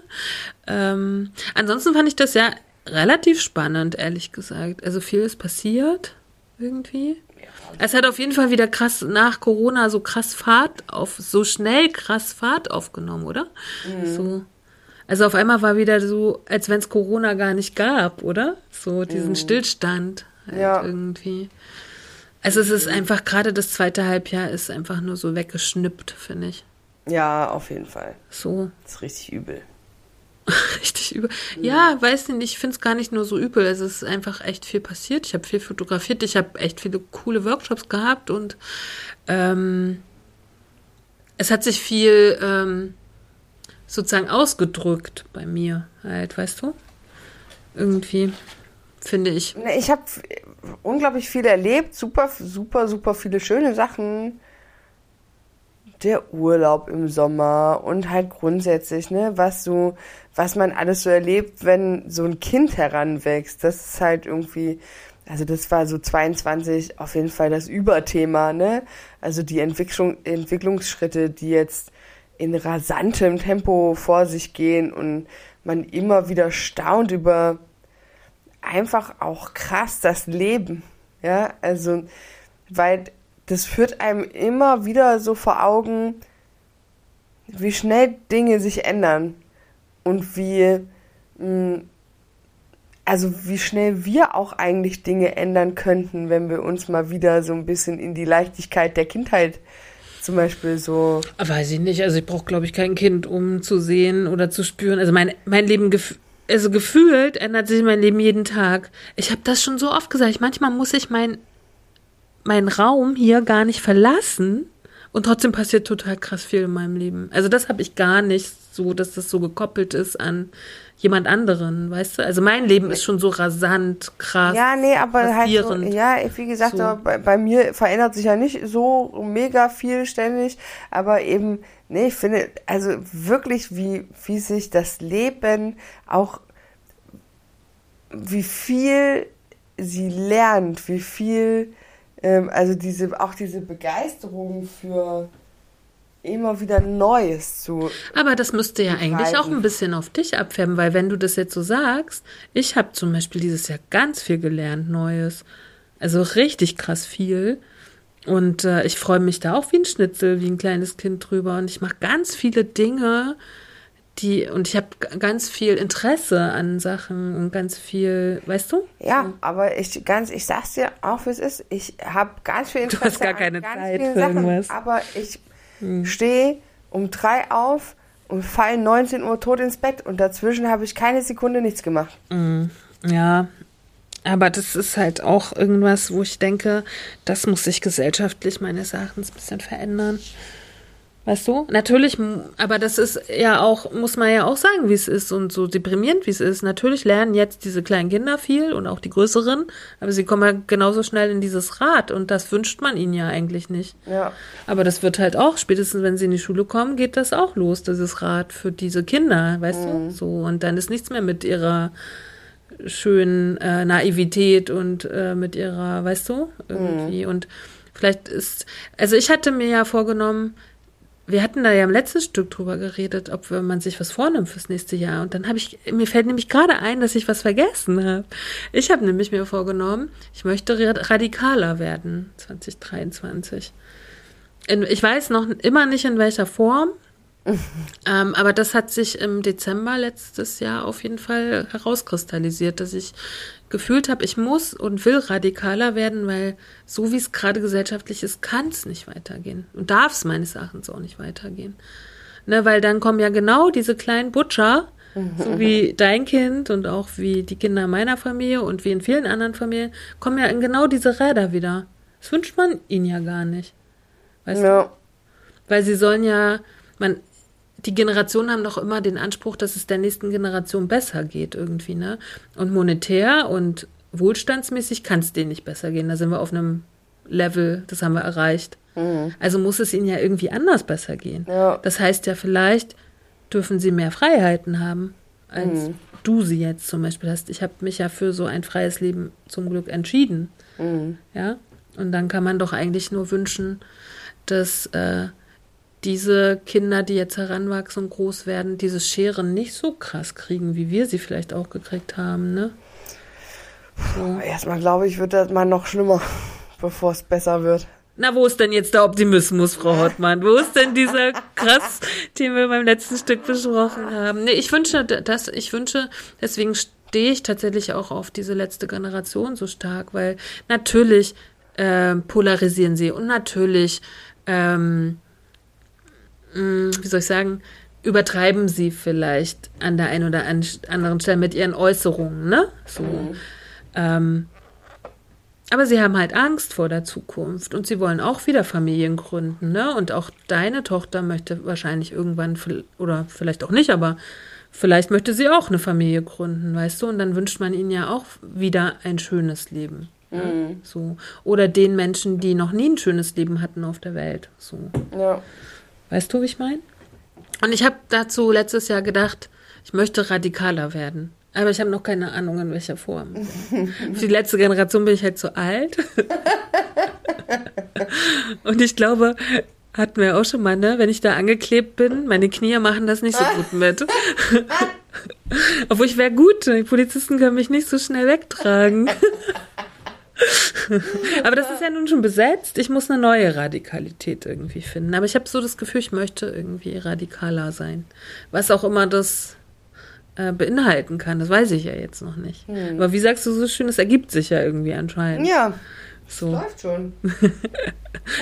Ähm, ansonsten fand ich das ja relativ spannend, ehrlich gesagt. Also viel ist passiert irgendwie. Es hat auf jeden Fall wieder krass nach Corona so krass Fahrt auf, so schnell krass Fahrt aufgenommen, oder? So. Also auf einmal war wieder so, als wenn es Corona gar nicht gab, oder? So diesen Stillstand halt Ja. irgendwie. Also es ist einfach gerade das zweite Halbjahr ist einfach nur so weggeschnippt, finde ich. Ja, auf jeden Fall. So Das ist richtig übel. richtig übel. Ja, weiß nicht, ich finde es gar nicht nur so übel. Es ist einfach echt viel passiert. Ich habe viel fotografiert, ich habe echt viele coole Workshops gehabt und ähm, es hat sich viel ähm, sozusagen ausgedrückt bei mir halt, weißt du? Irgendwie, finde ich. Ich habe unglaublich viel erlebt, super, super, super viele schöne Sachen. Der Urlaub im Sommer und halt grundsätzlich, ne, was so, was man alles so erlebt, wenn so ein Kind heranwächst. Das ist halt irgendwie, also das war so 22 auf jeden Fall das Überthema, ne? Also die Entwicklung, Entwicklungsschritte, die jetzt in rasantem Tempo vor sich gehen und man immer wieder staunt über einfach auch krass das Leben. Ja, also, weil das führt einem immer wieder so vor Augen, wie schnell Dinge sich ändern und wie mh, also wie schnell wir auch eigentlich Dinge ändern könnten, wenn wir uns mal wieder so ein bisschen in die Leichtigkeit der Kindheit zum Beispiel so. Weiß ich nicht. Also ich brauche, glaube ich, kein Kind, um zu sehen oder zu spüren. Also mein, mein Leben, also gefühlt ändert sich mein Leben jeden Tag. Ich habe das schon so oft gesagt. Manchmal muss ich mein, meinen Raum hier gar nicht verlassen. Und trotzdem passiert total krass viel in meinem Leben. Also das habe ich gar nicht so, dass das so gekoppelt ist an jemand anderen, weißt du? Also mein Leben ist schon so rasant, krass. Ja, nee, aber halt so, ja, wie gesagt, so. bei, bei, mir verändert sich ja nicht so mega viel ständig, aber eben, nee, ich finde, also wirklich, wie, wie sich das Leben auch, wie viel sie lernt, wie viel, ähm, also diese, auch diese Begeisterung für immer wieder Neues zu. Aber das müsste ja eigentlich auch ein bisschen auf dich abfärben, weil wenn du das jetzt so sagst, ich habe zum Beispiel dieses Jahr ganz viel gelernt, Neues. Also richtig krass viel. Und äh, ich freue mich da auch wie ein Schnitzel, wie ein kleines Kind drüber. Und ich mache ganz viele Dinge, die, und ich habe ganz viel Interesse an Sachen und ganz viel, weißt du? Ja, aber ich ganz, ich sag's dir auch, wie es ist. Ich habe ganz viel Interesse. Du hast gar keine Zeit für irgendwas. Sachen, aber ich Mhm. Stehe um drei auf und fall 19 Uhr tot ins Bett und dazwischen habe ich keine Sekunde nichts gemacht. Mhm. Ja, aber das ist halt auch irgendwas, wo ich denke, das muss sich gesellschaftlich meines Erachtens ein bisschen verändern. Weißt du? Natürlich, aber das ist ja auch, muss man ja auch sagen, wie es ist und so deprimierend, wie es ist. Natürlich lernen jetzt diese kleinen Kinder viel und auch die größeren, aber sie kommen ja genauso schnell in dieses Rad und das wünscht man ihnen ja eigentlich nicht. Ja. Aber das wird halt auch, spätestens wenn sie in die Schule kommen, geht das auch los, dieses Rad für diese Kinder, weißt mhm. du? So, und dann ist nichts mehr mit ihrer schönen äh, Naivität und äh, mit ihrer, weißt du, irgendwie. Mhm. Und vielleicht ist, also ich hatte mir ja vorgenommen, wir hatten da ja im letzten Stück drüber geredet, ob man sich was vornimmt fürs nächste Jahr. Und dann habe ich, mir fällt nämlich gerade ein, dass ich was vergessen habe. Ich habe nämlich mir vorgenommen, ich möchte radikaler werden 2023. In, ich weiß noch immer nicht in welcher Form, ähm, aber das hat sich im Dezember letztes Jahr auf jeden Fall herauskristallisiert, dass ich gefühlt habe, ich muss und will radikaler werden, weil so wie es gerade gesellschaftlich ist, kann es nicht weitergehen und darf es meines Erachtens auch nicht weitergehen. Ne, weil dann kommen ja genau diese kleinen Butcher, so wie dein Kind und auch wie die Kinder meiner Familie und wie in vielen anderen Familien, kommen ja in genau diese Räder wieder. Das wünscht man ihnen ja gar nicht. Weißt ja. du? Weil sie sollen ja, man, die Generationen haben doch immer den Anspruch, dass es der nächsten Generation besser geht irgendwie, ne? Und monetär und wohlstandsmäßig kann es denen nicht besser gehen. Da sind wir auf einem Level, das haben wir erreicht. Mhm. Also muss es ihnen ja irgendwie anders besser gehen. Ja. Das heißt ja, vielleicht dürfen sie mehr Freiheiten haben, als mhm. du sie jetzt zum Beispiel hast. Ich habe mich ja für so ein freies Leben zum Glück entschieden. Mhm. Ja. Und dann kann man doch eigentlich nur wünschen, dass äh, diese Kinder, die jetzt heranwachsen und groß werden, diese Scheren nicht so krass kriegen, wie wir sie vielleicht auch gekriegt haben, ne? So. Erstmal glaube ich, wird das mal noch schlimmer, bevor es besser wird. Na, wo ist denn jetzt der Optimismus, Frau Hottmann? Wo ist denn dieser krass, den wir beim letzten Stück besprochen haben? Nee, ich wünsche, dass, ich wünsche, deswegen stehe ich tatsächlich auch auf diese letzte Generation so stark, weil natürlich äh, polarisieren sie und natürlich ähm, wie soll ich sagen, übertreiben sie vielleicht an der einen oder anderen Stelle mit ihren Äußerungen, ne? So. Mhm. Ähm, aber sie haben halt Angst vor der Zukunft und sie wollen auch wieder Familien gründen, ne? Und auch deine Tochter möchte wahrscheinlich irgendwann, oder vielleicht auch nicht, aber vielleicht möchte sie auch eine Familie gründen, weißt du? Und dann wünscht man ihnen ja auch wieder ein schönes Leben. Ne? Mhm. So. Oder den Menschen, die noch nie ein schönes Leben hatten auf der Welt. So. Ja. Weißt du, wie ich meine? Und ich habe dazu letztes Jahr gedacht, ich möchte radikaler werden. Aber ich habe noch keine Ahnung, in welcher Form. Für die letzte Generation bin ich halt zu alt. Und ich glaube, hatten wir auch schon mal, ne? Wenn ich da angeklebt bin, meine Knie machen das nicht so gut mit. Obwohl ich wäre gut, die Polizisten können mich nicht so schnell wegtragen. Aber das ist ja nun schon besetzt. Ich muss eine neue Radikalität irgendwie finden. Aber ich habe so das Gefühl, ich möchte irgendwie radikaler sein. Was auch immer das äh, beinhalten kann. Das weiß ich ja jetzt noch nicht. Hm. Aber wie sagst du so schön, es ergibt sich ja irgendwie anscheinend. Ja, So. läuft schon.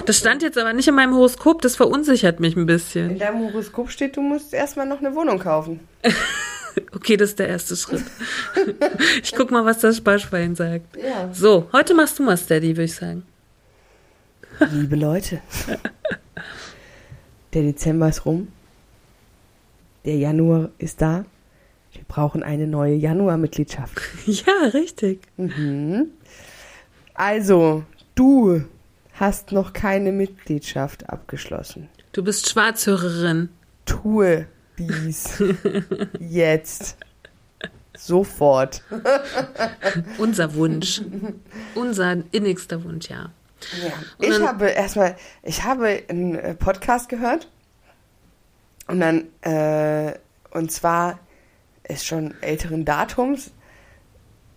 Das stand jetzt aber nicht in meinem Horoskop, das verunsichert mich ein In bisschen. deinem Horoskop steht, du musst erstmal noch eine Wohnung kaufen. Okay, das ist der erste Schritt. Ich guck mal, was das Sparschwein sagt. Ja. So, heute machst du mal Steady, würde ich sagen. Liebe Leute, der Dezember ist rum. Der Januar ist da. Wir brauchen eine neue Januarmitgliedschaft. Ja, richtig. Mhm. Also, du hast noch keine Mitgliedschaft abgeschlossen. Du bist Schwarzhörerin. Tue dies jetzt. Sofort. Unser Wunsch. Unser innigster Wunsch, ja. Ja. Ich dann- habe erstmal, ich habe einen äh, Podcast gehört und dann, äh, und zwar ist schon älteren Datums,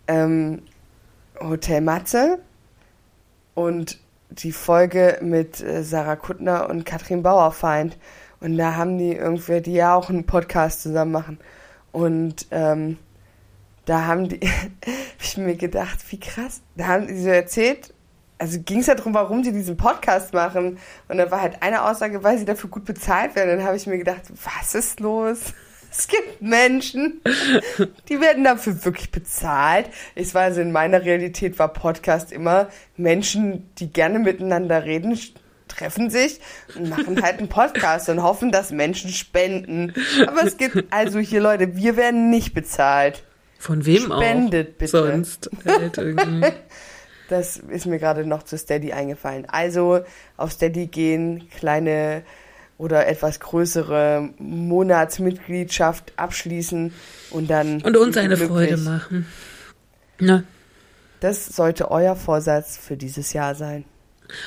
ähm, Hotel Matze und die Folge mit äh, Sarah Kuttner und Katrin Bauerfeind. Und da haben die irgendwer, die ja auch einen Podcast zusammen machen. Und ähm, da haben die, hab ich mir gedacht, wie krass. Da haben die so erzählt, also ging es ja darum, warum die diesen Podcast machen. Und da war halt eine Aussage, weil sie dafür gut bezahlt werden. Dann habe ich mir gedacht, was ist los? Es gibt Menschen, die werden dafür wirklich bezahlt. Ich weiß, in meiner Realität war Podcast immer Menschen, die gerne miteinander reden, treffen sich und machen halt einen Podcast und hoffen, dass Menschen spenden. Aber es gibt also hier Leute, wir werden nicht bezahlt. Von wem Spendet auch? bitte. Sonst halt irgendwie. Das ist mir gerade noch zu Steady eingefallen. Also auf Steady gehen, kleine oder etwas größere Monatsmitgliedschaft abschließen und dann. Und uns eine Freude machen. Na. Das sollte euer Vorsatz für dieses Jahr sein.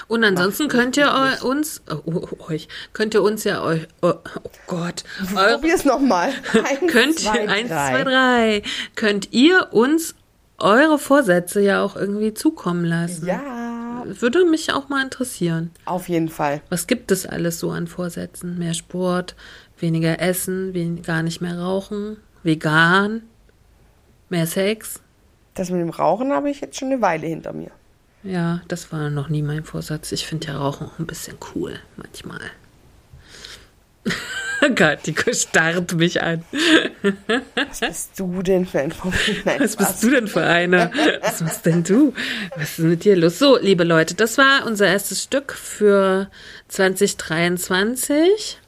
Und ansonsten könnt ihr uns, oh, oh, euch, könnt ihr uns ja euch, oh, oh Gott, Probier's nochmal. könnt ihr, eins, zwei, drei, könnt ihr uns eure Vorsätze ja auch irgendwie zukommen lassen. Ja, Würde mich auch mal interessieren. auf jeden Fall. Was gibt es alles so an Vorsätzen? Mehr Sport, weniger Essen, wen, gar nicht mehr rauchen, vegan, mehr Sex. Das mit dem Rauchen habe ich jetzt schon eine Weile hinter mir. Ja, das war noch nie mein Vorsatz. Ich finde ja Rauchen auch ein bisschen cool manchmal. Gott, die starrt mich an. Was bist du denn für ein? Nein, Was Spaß. bist du denn für eine? Was machst denn du? Was ist mit dir los? So, liebe Leute, das war unser erstes Stück für 2023.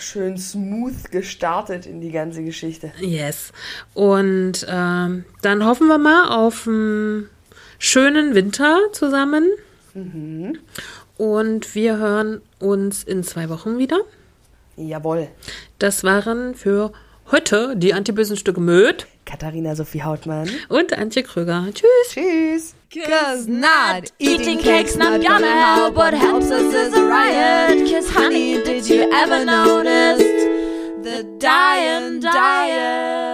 Schön smooth gestartet in die ganze Geschichte. Yes. Und ähm, dann hoffen wir mal auf einen schönen Winter zusammen. Und wir hören uns in zwei Wochen wieder. Jawohl. Das waren für heute die antibösen Stücke mit Katharina Sophie Hautmann. und Antje Krüger. Tschüss. Tschüss. Cause not eating cake's not gonna help. What helps us is a riot. Cause honey, did you ever notice the dying diet?